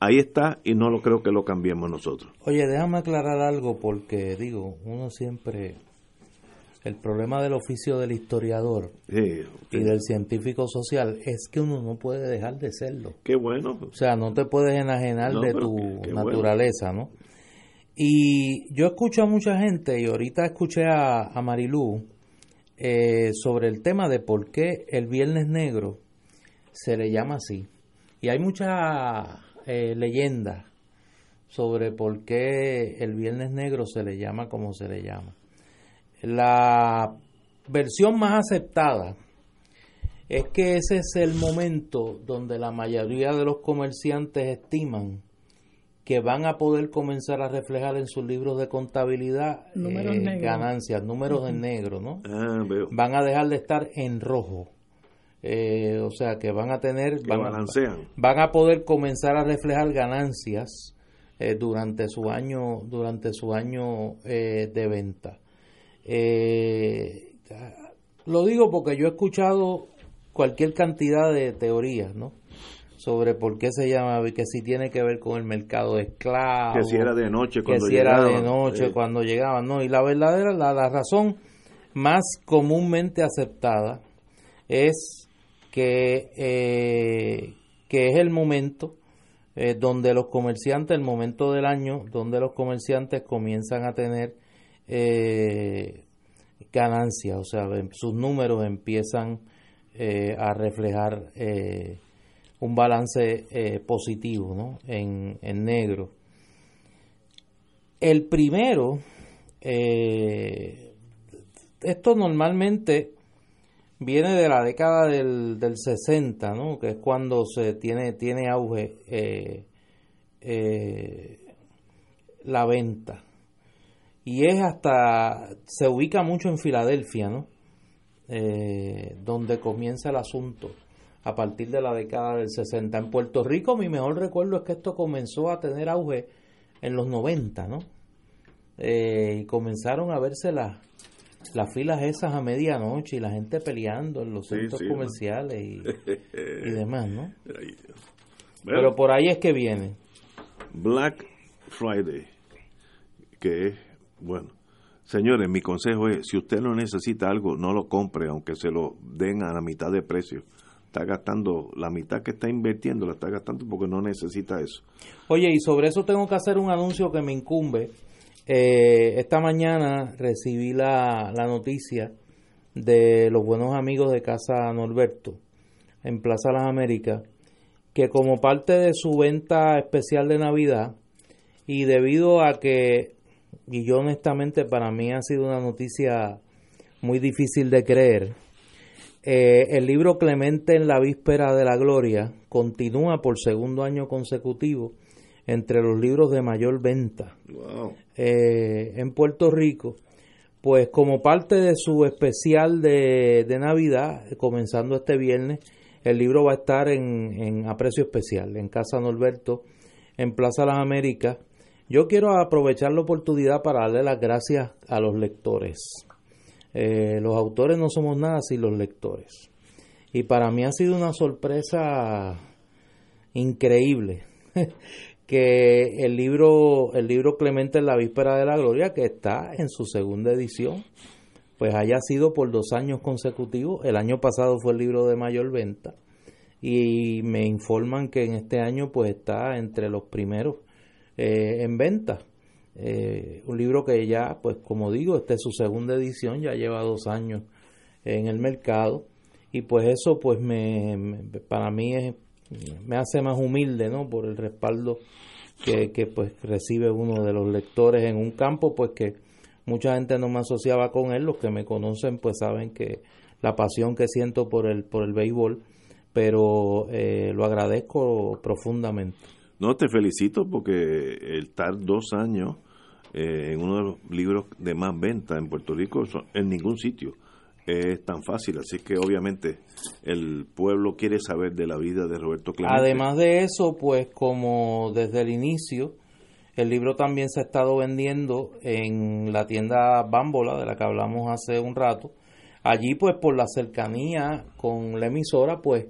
ahí está y no lo creo que lo cambiemos nosotros. Oye, déjame aclarar algo porque digo, uno siempre el problema del oficio del historiador y del científico social es que uno no puede dejar de serlo. Qué bueno. O sea, no te puedes enajenar de tu naturaleza, ¿no? Y yo escucho a mucha gente, y ahorita escuché a, a Marilú, eh, sobre el tema de por qué el Viernes Negro se le llama así. Y hay mucha eh, leyendas sobre por qué el Viernes Negro se le llama como se le llama. La versión más aceptada es que ese es el momento donde la mayoría de los comerciantes estiman que van a poder comenzar a reflejar en sus libros de contabilidad eh, ganancias, números en negro, ¿no? Ah, van a dejar de estar en rojo. Eh, o sea que van a tener van a, van a, poder comenzar a reflejar ganancias eh, durante su año durante su año eh, de venta lo digo porque yo he escuchado cualquier cantidad de teorías no sobre por qué se llama que si tiene que ver con el mercado de esclavos que si era de noche cuando que si era de noche cuando llegaban no y la verdadera la, la razón más comúnmente aceptada es que, eh, que es el momento eh, donde los comerciantes, el momento del año donde los comerciantes comienzan a tener eh, ganancias, o sea, sus números empiezan a reflejar un balance positivo ¿no? en, en negro. El primero, esto normalmente viene de la década del, del 60, ¿no? que es cuando se tiene, tiene auge eh, eh, la venta. Y es hasta, se ubica mucho en Filadelfia, ¿no? Eh, donde comienza el asunto a partir de la década del 60. En Puerto Rico mi mejor recuerdo es que esto comenzó a tener auge en los 90, ¿no? y comenzaron a verse las las filas esas a medianoche y la gente peleando en los centros comerciales [LAUGHS] y, demás, ¿no? Pero por ahí es que viene. Black Friday, que es, bueno, señores, mi consejo es, si usted no necesita algo, no lo compre, aunque se lo den a la mitad de precio. Está gastando, la mitad que está invirtiendo la está gastando porque no necesita eso. Oye, y sobre eso tengo que hacer un anuncio que me incumbe eh, esta mañana recibí la, la noticia de los buenos amigos de Casa Norberto en Plaza Las Américas que como parte de su venta especial de Navidad y debido a que, y yo honestamente para mí ha sido una noticia muy difícil de creer, eh, el libro Clemente en la víspera de la gloria continúa por segundo año consecutivo entre los libros de mayor venta eh, en Puerto Rico. Pues como parte de su especial de, Navidad, comenzando este viernes, el libro va a estar en, a precio especial en Casa Norberto, en Plaza Las Américas. Yo quiero aprovechar la oportunidad para darle las gracias a los lectores. Eh, los autores no somos nada sin los lectores. Y para mí ha sido una sorpresa increíble [LAUGHS] que el libro, el libro Clemente en la Víspera de la Gloria, que está en su segunda edición, pues haya sido por dos años consecutivos. El año pasado fue el libro de mayor venta y me informan que en este año pues está entre los primeros eh, en venta. Eh, un libro que ya, pues como digo, esta es su segunda edición, ya lleva dos años en el mercado y pues eso pues me para mí es me hace más humilde, ¿no? Por el respaldo que, que pues recibe uno de los lectores en un campo, pues que mucha gente no me asociaba con él, los que me conocen pues saben que la pasión que siento por el, por el béisbol, pero eh, lo agradezco profundamente. No, te felicito porque estar dos años eh, en uno de los libros de más venta en Puerto Rico en ningún sitio es tan fácil, así que obviamente el pueblo quiere saber de la vida de Roberto Clemente. Además de eso, pues como desde el inicio, el libro también se ha estado vendiendo en la tienda Bámbola, de la que hablamos hace un rato. Allí, pues por la cercanía con la emisora, pues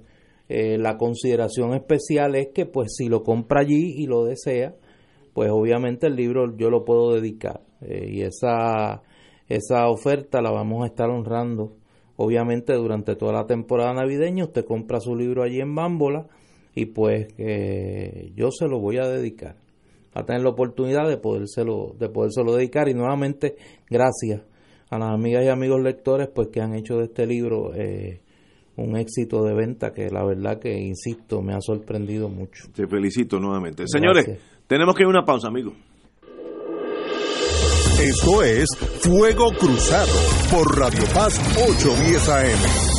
eh, la consideración especial es que, pues si lo compra allí y lo desea, pues obviamente el libro yo lo puedo dedicar. Eh, y esa esa oferta la vamos a estar honrando. Obviamente durante toda la temporada navideña usted compra su libro allí en Bámbola y pues eh, yo se lo voy a dedicar. A tener la oportunidad de podérselo, de podérselo dedicar y nuevamente gracias a las amigas y amigos lectores pues que han hecho de este libro eh, un éxito de venta que la verdad que, insisto, me ha sorprendido mucho. Te felicito nuevamente. Señores, tenemos que ir a una pausa, amigos. Esto es Fuego Cruzado por Radio Paz 810 AM.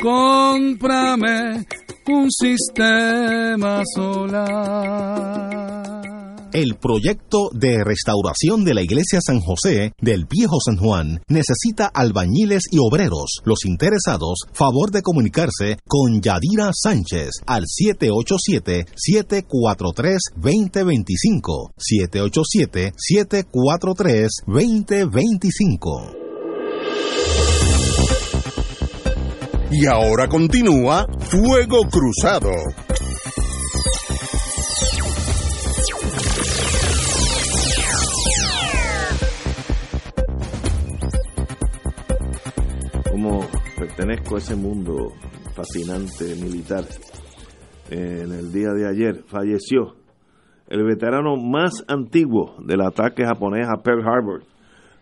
Cómprame un sistema solar. El proyecto de restauración de la iglesia San José del Viejo San Juan necesita albañiles y obreros. Los interesados, favor de comunicarse con Yadira Sánchez al 787-743-2025. 787-743-2025. Y ahora continúa Fuego Cruzado. Como pertenezco a ese mundo fascinante militar, en el día de ayer falleció el veterano más antiguo del ataque japonés a Pearl Harbor,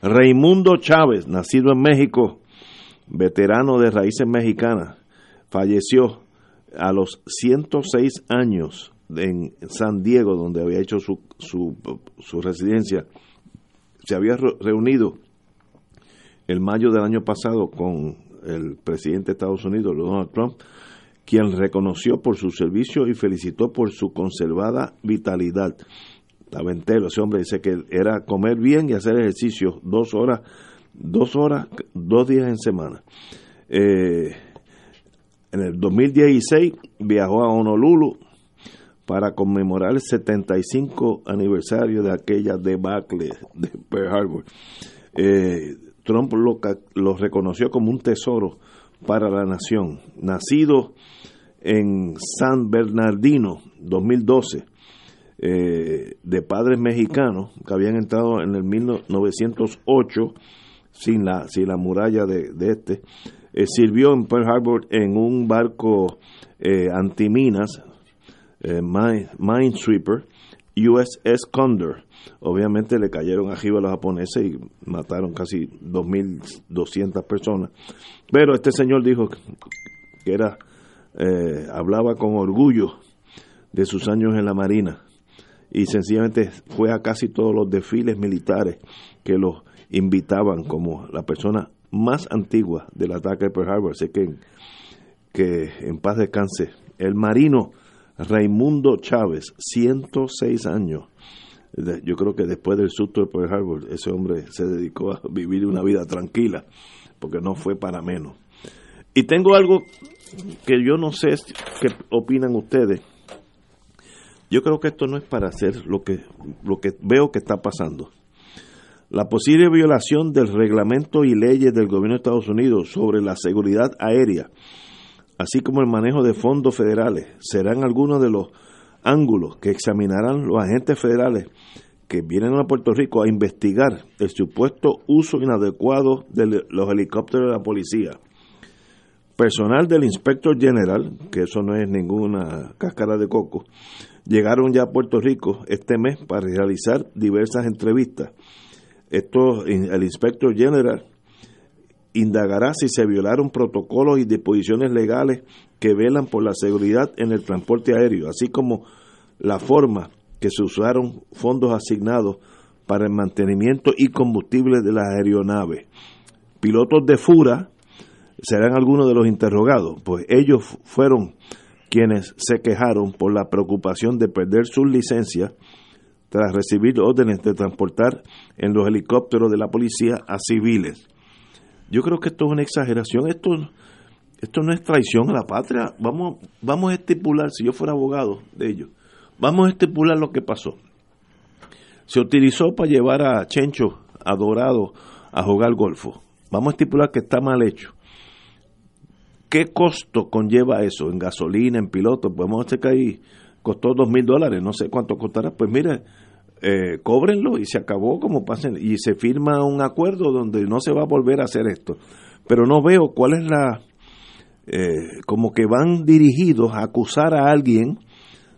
Raimundo Chávez, nacido en México veterano de raíces mexicanas, falleció a los 106 años en San Diego, donde había hecho su, su, su residencia. Se había reunido el mayo del año pasado con el presidente de Estados Unidos, Donald Trump, quien reconoció por su servicio y felicitó por su conservada vitalidad. Estaba entero, ese hombre dice que era comer bien y hacer ejercicio dos horas dos horas, dos días en semana. Eh, en el 2016 viajó a Honolulu para conmemorar el 75 aniversario de aquella debacle de Pearl Harbor. Eh, Trump lo, lo, reconoció como un tesoro para la nación. Nacido en San Bernardino, 2012, eh, de padres mexicanos que habían entrado en el 1908 sin la, sin la muralla de, este. Eh, sirvió en Pearl Harbor en un barco eh, antiminas, eh, Minesweeper, USS Condor. Obviamente le cayeron arriba a los japoneses y mataron casi 2.200 personas. Pero este señor dijo que era, eh, hablaba con orgullo de sus años en la Marina y sencillamente fue a casi todos los desfiles militares que los invitaban como la persona más antigua del ataque de Pearl Harbor. Así que, que en paz descanse. El marino Raimundo Chávez, 106 años. Yo creo que después del susto de Pearl Harbor, ese hombre se dedicó a vivir una vida tranquila, porque no fue para menos. Y tengo algo que yo no sé qué opinan ustedes. Yo creo que esto no es para hacer lo que, lo que veo que está pasando. La posible violación del reglamento y leyes del gobierno de Estados Unidos sobre la seguridad aérea así como el manejo de fondos federales, serán algunos de los ángulos que examinarán los agentes federales que vienen a Puerto Rico a investigar el supuesto uso inadecuado de los helicópteros de la policía. Personal del inspector general, que eso no es ninguna cáscara de coco, llegaron ya a Puerto Rico este mes para realizar diversas entrevistas. Esto, el inspector general indagará si se violaron protocolos y disposiciones legales que velan por la seguridad en el transporte aéreo, así como la forma que se usaron fondos asignados para el mantenimiento y combustible de las aeronaves. Pilotos de Fura serán algunos de los interrogados, pues ellos fueron quienes se quejaron por la preocupación de perder sus licencias tras recibir órdenes de transportar en los helicópteros de la policía a civiles. Yo creo que esto es una exageración, esto, esto no es traición a la patria. Vamos, vamos a estipular, si yo fuera abogado de ellos, vamos a estipular lo que pasó. Se utilizó para llevar a Chencho, a Dorado, a jugar golfo. Vamos a estipular que está mal hecho. ¿Qué costo conlleva eso en gasolina, en piloto? Podemos decir que ahí costó dos mil dólares, no sé cuánto costará. Pues mire, eh, cóbrenlo y se acabó como pasen y se firma un acuerdo donde no se va a volver a hacer esto. Pero no veo cuál es la eh, como que van dirigidos a acusar a alguien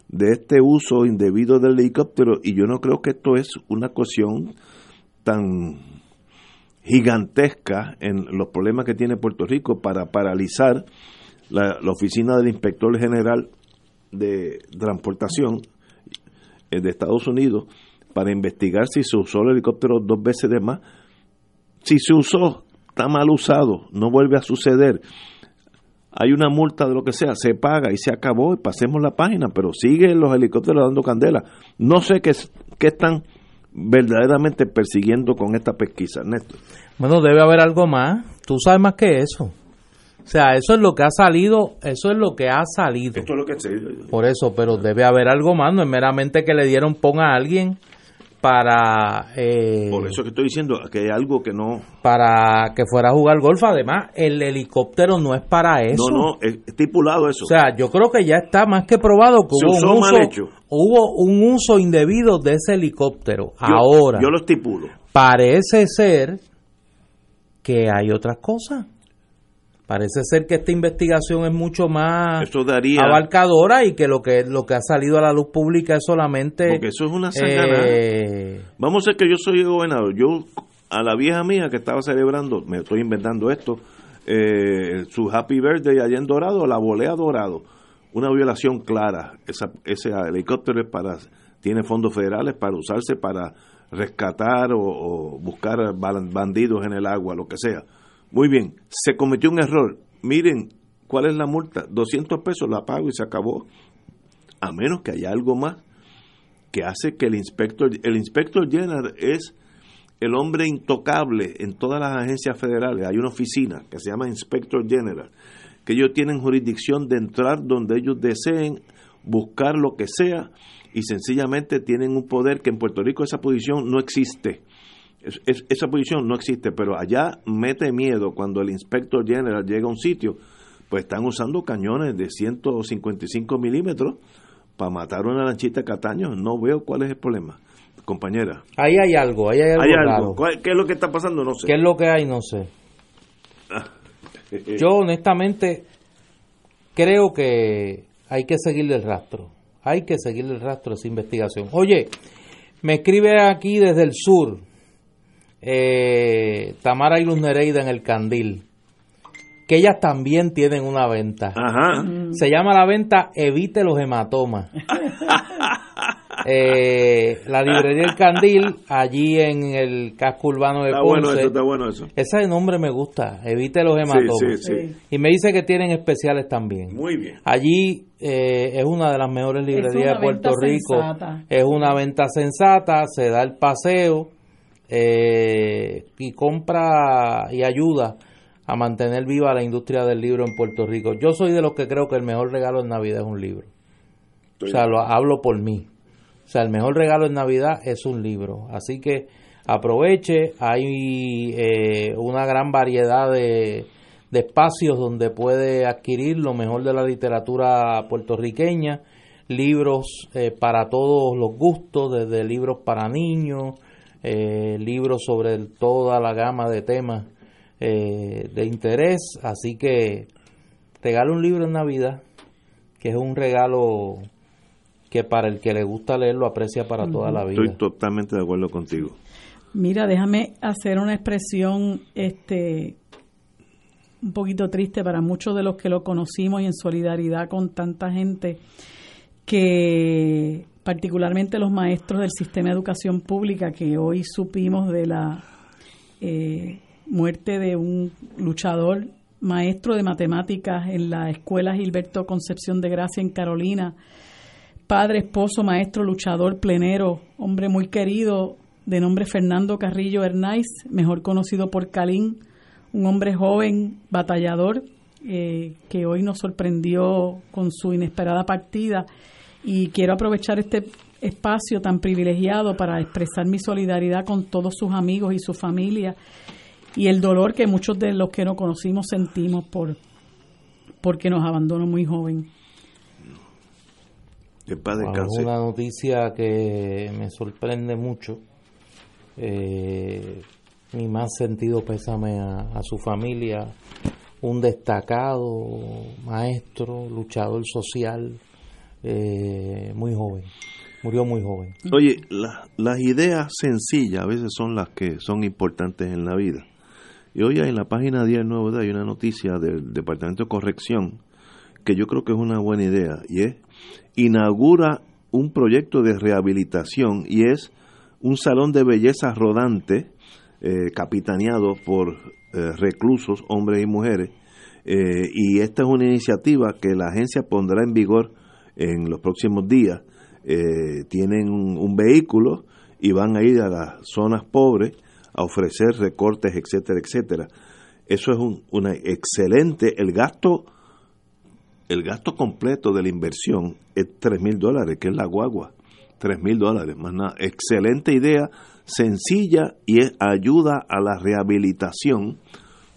de este uso indebido del helicóptero y yo no creo que esto es una cuestión tan gigantesca en los problemas que tiene Puerto Rico para paralizar la, la oficina del inspector general de transportación eh, de Estados Unidos para investigar si se usó el helicóptero dos veces de más. Si se usó, está mal usado, no vuelve a suceder. Hay una multa de lo que sea, se paga y se acabó y pasemos la página, pero siguen los helicópteros dando candela. No sé qué, qué están verdaderamente persiguiendo con esta pesquisa, Néstor. Bueno, debe haber algo más. Tú sabes más que eso. O sea, eso es lo que ha salido, eso es lo que ha salido. Esto es lo que Por eso, pero debe haber algo más, no es meramente que le dieron pon a alguien para... Eh, Por eso que estoy diciendo que hay algo que no... Para que fuera a jugar golf. Además, el helicóptero no es para eso. No, no, es estipulado eso. O sea, yo creo que ya está más que probado que hubo, un uso, hecho. hubo un uso indebido de ese helicóptero. Ahora... Yo lo estipulo. Parece ser que hay otras cosas. Parece ser que esta investigación es mucho más abarcadora y que lo que lo que ha salido a la luz pública es solamente porque eso es una eh, Vamos a ser que yo soy gobernador. Yo a la vieja mía que estaba celebrando, me estoy inventando esto, eh, su Happy Birthday allá en Dorado, la volea Dorado. Una violación clara. Esa, ese helicóptero para tiene fondos federales para usarse para rescatar o buscar bandidos en el agua, lo que sea muy bien, se cometió un error. Miren, ¿cuál es la multa? 200 pesos la pago y se acabó. A menos que haya algo más que hace que el inspector, el inspector general es el hombre intocable en todas las agencias federales. Hay una oficina que se llama Inspector General, que ellos tienen jurisdicción de entrar donde ellos deseen, buscar lo que sea, y sencillamente tienen un poder que en Puerto Rico esa posición no existe esa posición no existe, pero allá mete miedo cuando el inspector general llega a un sitio, pues están usando cañones de 155 milímetros para matar una lanchita Cataño. No veo cuál es el problema, compañera. Ahí hay algo, ahí hay algo. ¿Qué es lo que está pasando? No sé. ¿Qué es lo que hay? No sé. Ah. [LAUGHS] Yo honestamente creo que hay que seguirle el rastro. hay que seguir el rastro de esa investigación. Oye, me escribe aquí desde el sur eh, Tamara y Luz Nereida en el Candil que ellas también tienen una venta. Ajá. Se llama la venta Evite los hematomas. [LAUGHS] Eh, la librería El Candil, allí en el casco urbano de Está Ponce. bueno eso, está bueno eso. Ese nombre me gusta, Evite los hematomas. Sí, sí, sí. Y me dice que tienen especiales también. Muy bien. Allí eh, es una de las mejores librerías de Puerto Rico. sensata. Es una venta sensata, se da el paseo eh, y compra y ayuda a mantener viva la industria del libro en Puerto Rico. Yo soy de los que creo que el mejor regalo en Navidad es un libro. O sea, lo hablo por mí. O sea, el mejor regalo en Navidad es un libro. Así que aproveche, hay eh, una gran variedad de, espacios donde puede adquirir lo mejor de la literatura puertorriqueña, libros eh, para todos los gustos, desde libros para niños, eh, libros sobre toda la gama de temas eh, de interés. Así que regale un libro en Navidad, que es un regalo que para el que le gusta leer lo aprecia para toda la vida. Estoy totalmente de acuerdo contigo. Mira, déjame hacer una expresión este un poquito triste para muchos de los que lo conocimos y en solidaridad con tanta gente que particularmente los maestros del sistema de educación pública que hoy supimos de la eh, muerte de un luchador maestro de matemáticas en la escuela Gilberto Concepción de Gracia en Carolina, padre, esposo, maestro, luchador, plenero, hombre muy querido, de nombre Fernando Carrillo Hernáiz, mejor conocido por Calín, un hombre joven, batallador, eh, que hoy nos sorprendió con su inesperada partida. Y quiero aprovechar este espacio tan privilegiado para expresar mi solidaridad con todos sus amigos y su familia y el dolor que muchos de los que no conocimos sentimos por porque nos abandonó muy joven. Es una noticia que me sorprende mucho. Eh, mi más sentido pésame a, a su familia, un destacado maestro, luchador social, eh, muy joven, murió muy joven. Oye, la- las ideas sencillas a veces son las que son importantes en la vida. Y hoy en la página 10 del Nuevo Día hay una noticia del Departamento de Corrección que yo creo que es una buena idea y es inaugura un proyecto de rehabilitación y es un salón de belleza rodante eh, capitaneado por eh, reclusos, hombres y mujeres. Eh, y esta es una iniciativa que la agencia pondrá en vigor en los próximos días. Eh, tienen un, vehículo y van a ir a las zonas pobres a ofrecer recortes, etcétera, etcétera. Eso es un, una excelente, el gasto, el gasto completo de la inversión es tres mil dólares, que es la guagua, tres mil dólares, más nada. Excelente idea, sencilla y es ayuda a la rehabilitación,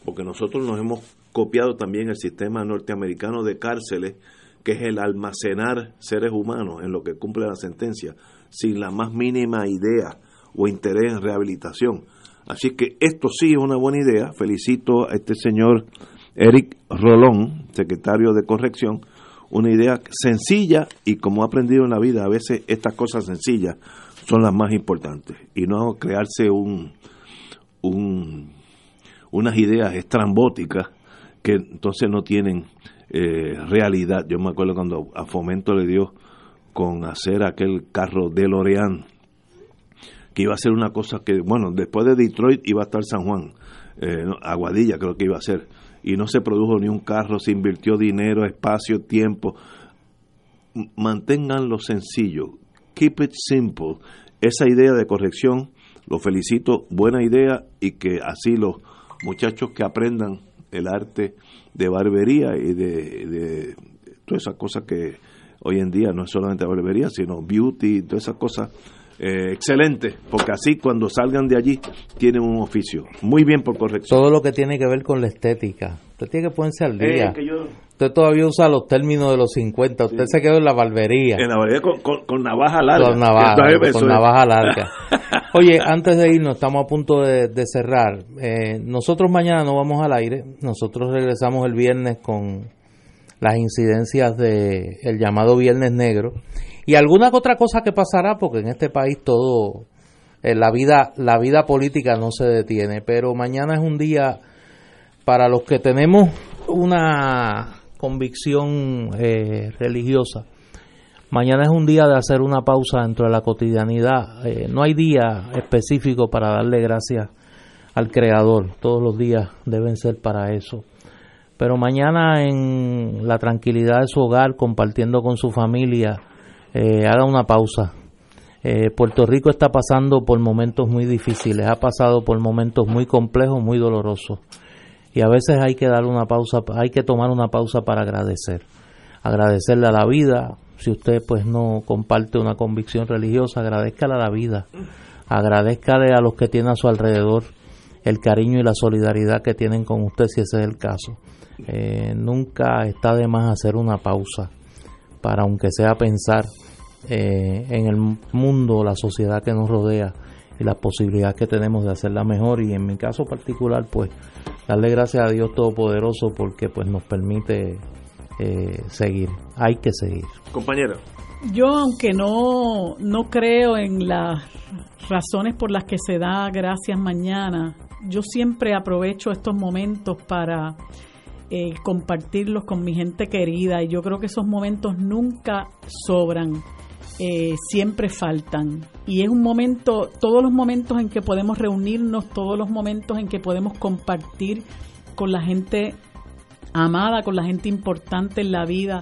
porque nosotros nos hemos copiado también el sistema norteamericano de cárceles, que es el almacenar seres humanos en lo que cumple la sentencia, sin la más mínima idea o interés en rehabilitación. Así que esto sí es una buena idea. Felicito a este señor Eric Rolón, secretario de Corrección, una idea sencilla y como he aprendido en la vida, a veces estas cosas sencillas son las más importantes y no crearse un, un unas ideas estrambóticas que entonces no tienen eh, realidad. Yo me acuerdo cuando a Fomento le dio con hacer aquel carro de L'Oreal que iba a ser una cosa que, bueno, después de Detroit iba a estar San Juan, eh, Aguadilla creo que iba a ser, y no se produjo ni un carro, se invirtió dinero, espacio, tiempo. Manténganlo sencillo, keep it simple. Esa idea de corrección, lo felicito, buena idea, y que así los muchachos que aprendan el arte de barbería y de, de todas esas cosas que hoy en día no es solamente barbería, sino beauty, todas esas cosas eh, excelente, porque así cuando salgan de allí tienen un oficio. Muy bien por corrección. Todo lo que tiene que ver con la estética. Usted tiene que ponerse al día. Eh, que yo- Usted todavía usa los términos de los 50. Usted se quedó en la barbería. en la barbería con, con- con navaja larga. Con navaja, con larga. [LAUGHS] Oye, antes de irnos, estamos a punto de, de cerrar. Eh, nosotros mañana no vamos al aire. Nosotros regresamos el viernes con las incidencias de el llamado Viernes Negro. y alguna otra cosa que pasará, porque en este país todo, eh, la vida, la vida política no se detiene, pero mañana es un día para los que tenemos una convicción eh, religiosa. Mañana es un día de hacer una pausa dentro de la cotidianidad. Eh, no hay día específico para darle gracias al Creador. Todos los días deben ser para eso. Pero mañana en la tranquilidad de su hogar, compartiendo con su familia, eh, haga una pausa. Eh, Puerto Rico está pasando por momentos muy difíciles, ha pasado por momentos muy complejos, muy dolorosos. Y a veces hay que dar una pausa, hay que tomar una pausa para agradecer. Agradecerle a la vida, si usted pues no comparte una convicción religiosa, agradezcale a la vida. Agradezcale a los que tiene a su alrededor el cariño y la solidaridad que tienen con usted si ese es el caso. Eh, nunca está de más hacer una pausa para aunque sea pensar eh, en el mundo, la sociedad que nos rodea y las posibilidades que tenemos de hacerla mejor y en mi caso particular pues darle gracias a Dios Todopoderoso porque pues nos permite eh, seguir, hay que seguir. Compañera. Yo aunque no, no creo en las razones por las que se da gracias mañana, yo siempre aprovecho estos momentos para eh, compartirlos con mi gente querida y yo creo que esos momentos nunca sobran, eh, siempre faltan. Y es un momento, todos los momentos en que podemos reunirnos, todos los momentos en que podemos compartir con la gente amada, con la gente importante en la vida,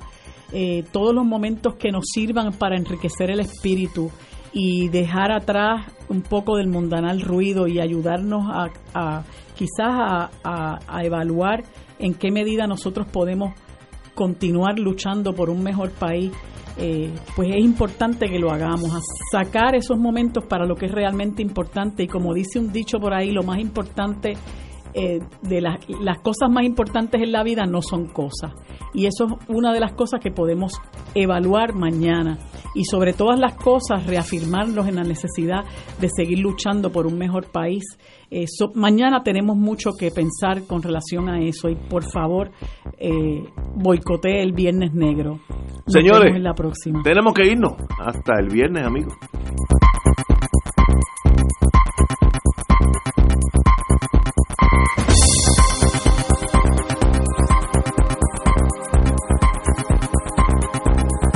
eh, todos los momentos que nos sirvan para enriquecer el espíritu y dejar atrás un poco del mundanal ruido y ayudarnos a, quizás a evaluar en qué medida nosotros podemos continuar luchando por un mejor país, eh, pues es importante que lo hagamos, a sacar esos momentos para lo que es realmente importante. Y como dice un dicho por ahí, lo más importante eh, de las, las cosas más importantes en la vida no son cosas. Y eso es una de las cosas que podemos evaluar mañana. Y sobre todas las cosas, reafirmarnos en la necesidad de seguir luchando por un mejor país. Eh, mañana tenemos mucho que pensar con relación a eso. Y por favor, eh, boicotee el Viernes Negro. Señores, la próxima. tenemos que irnos. Hasta el viernes, amigos.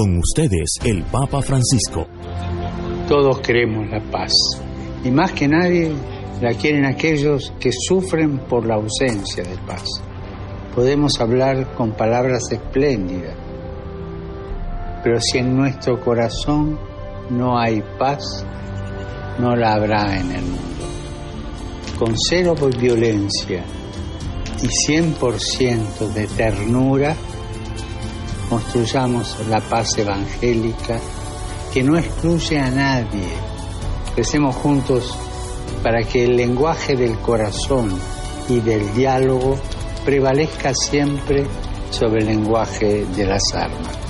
Con ustedes, el Papa Francisco. Todos queremos la paz. Y más que nadie, la quieren aquellos que sufren por la ausencia de paz. Podemos hablar con palabras espléndidas, pero si en nuestro corazón no hay paz, no la habrá en el mundo. Con cero violencia y 100% de ternura, construyamos la paz evangélica que no excluye a nadie. Crecemos juntos para que el lenguaje del corazón y del diálogo prevalezca siempre sobre el lenguaje de las armas.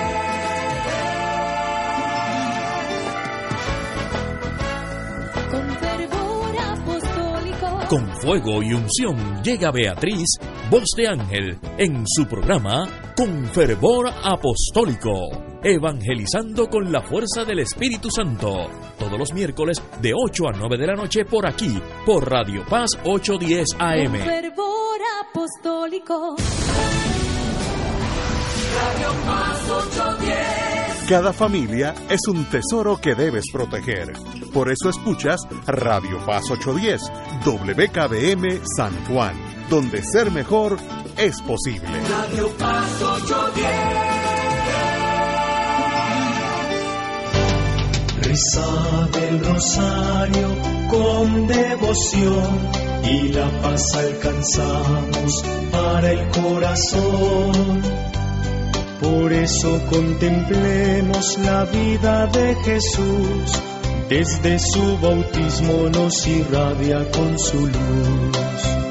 Con fuego y unción llega Beatriz, voz de ángel, en su programa Con fervor apostólico, evangelizando con la fuerza del Espíritu Santo, todos los miércoles de 8 a 9 de la noche por aquí, por Radio Paz 810 AM. Con fervor apostólico. Radio Paz 810. Cada familia es un tesoro que debes proteger. Por eso escuchas Radio Paz 810, WKBM San Juan, donde ser mejor es posible. Radio Paz 810. Reza del rosario con devoción y la paz alcanzamos para el corazón. Por eso contemplemos la vida de Jesús, desde su bautismo nos irradia con su luz.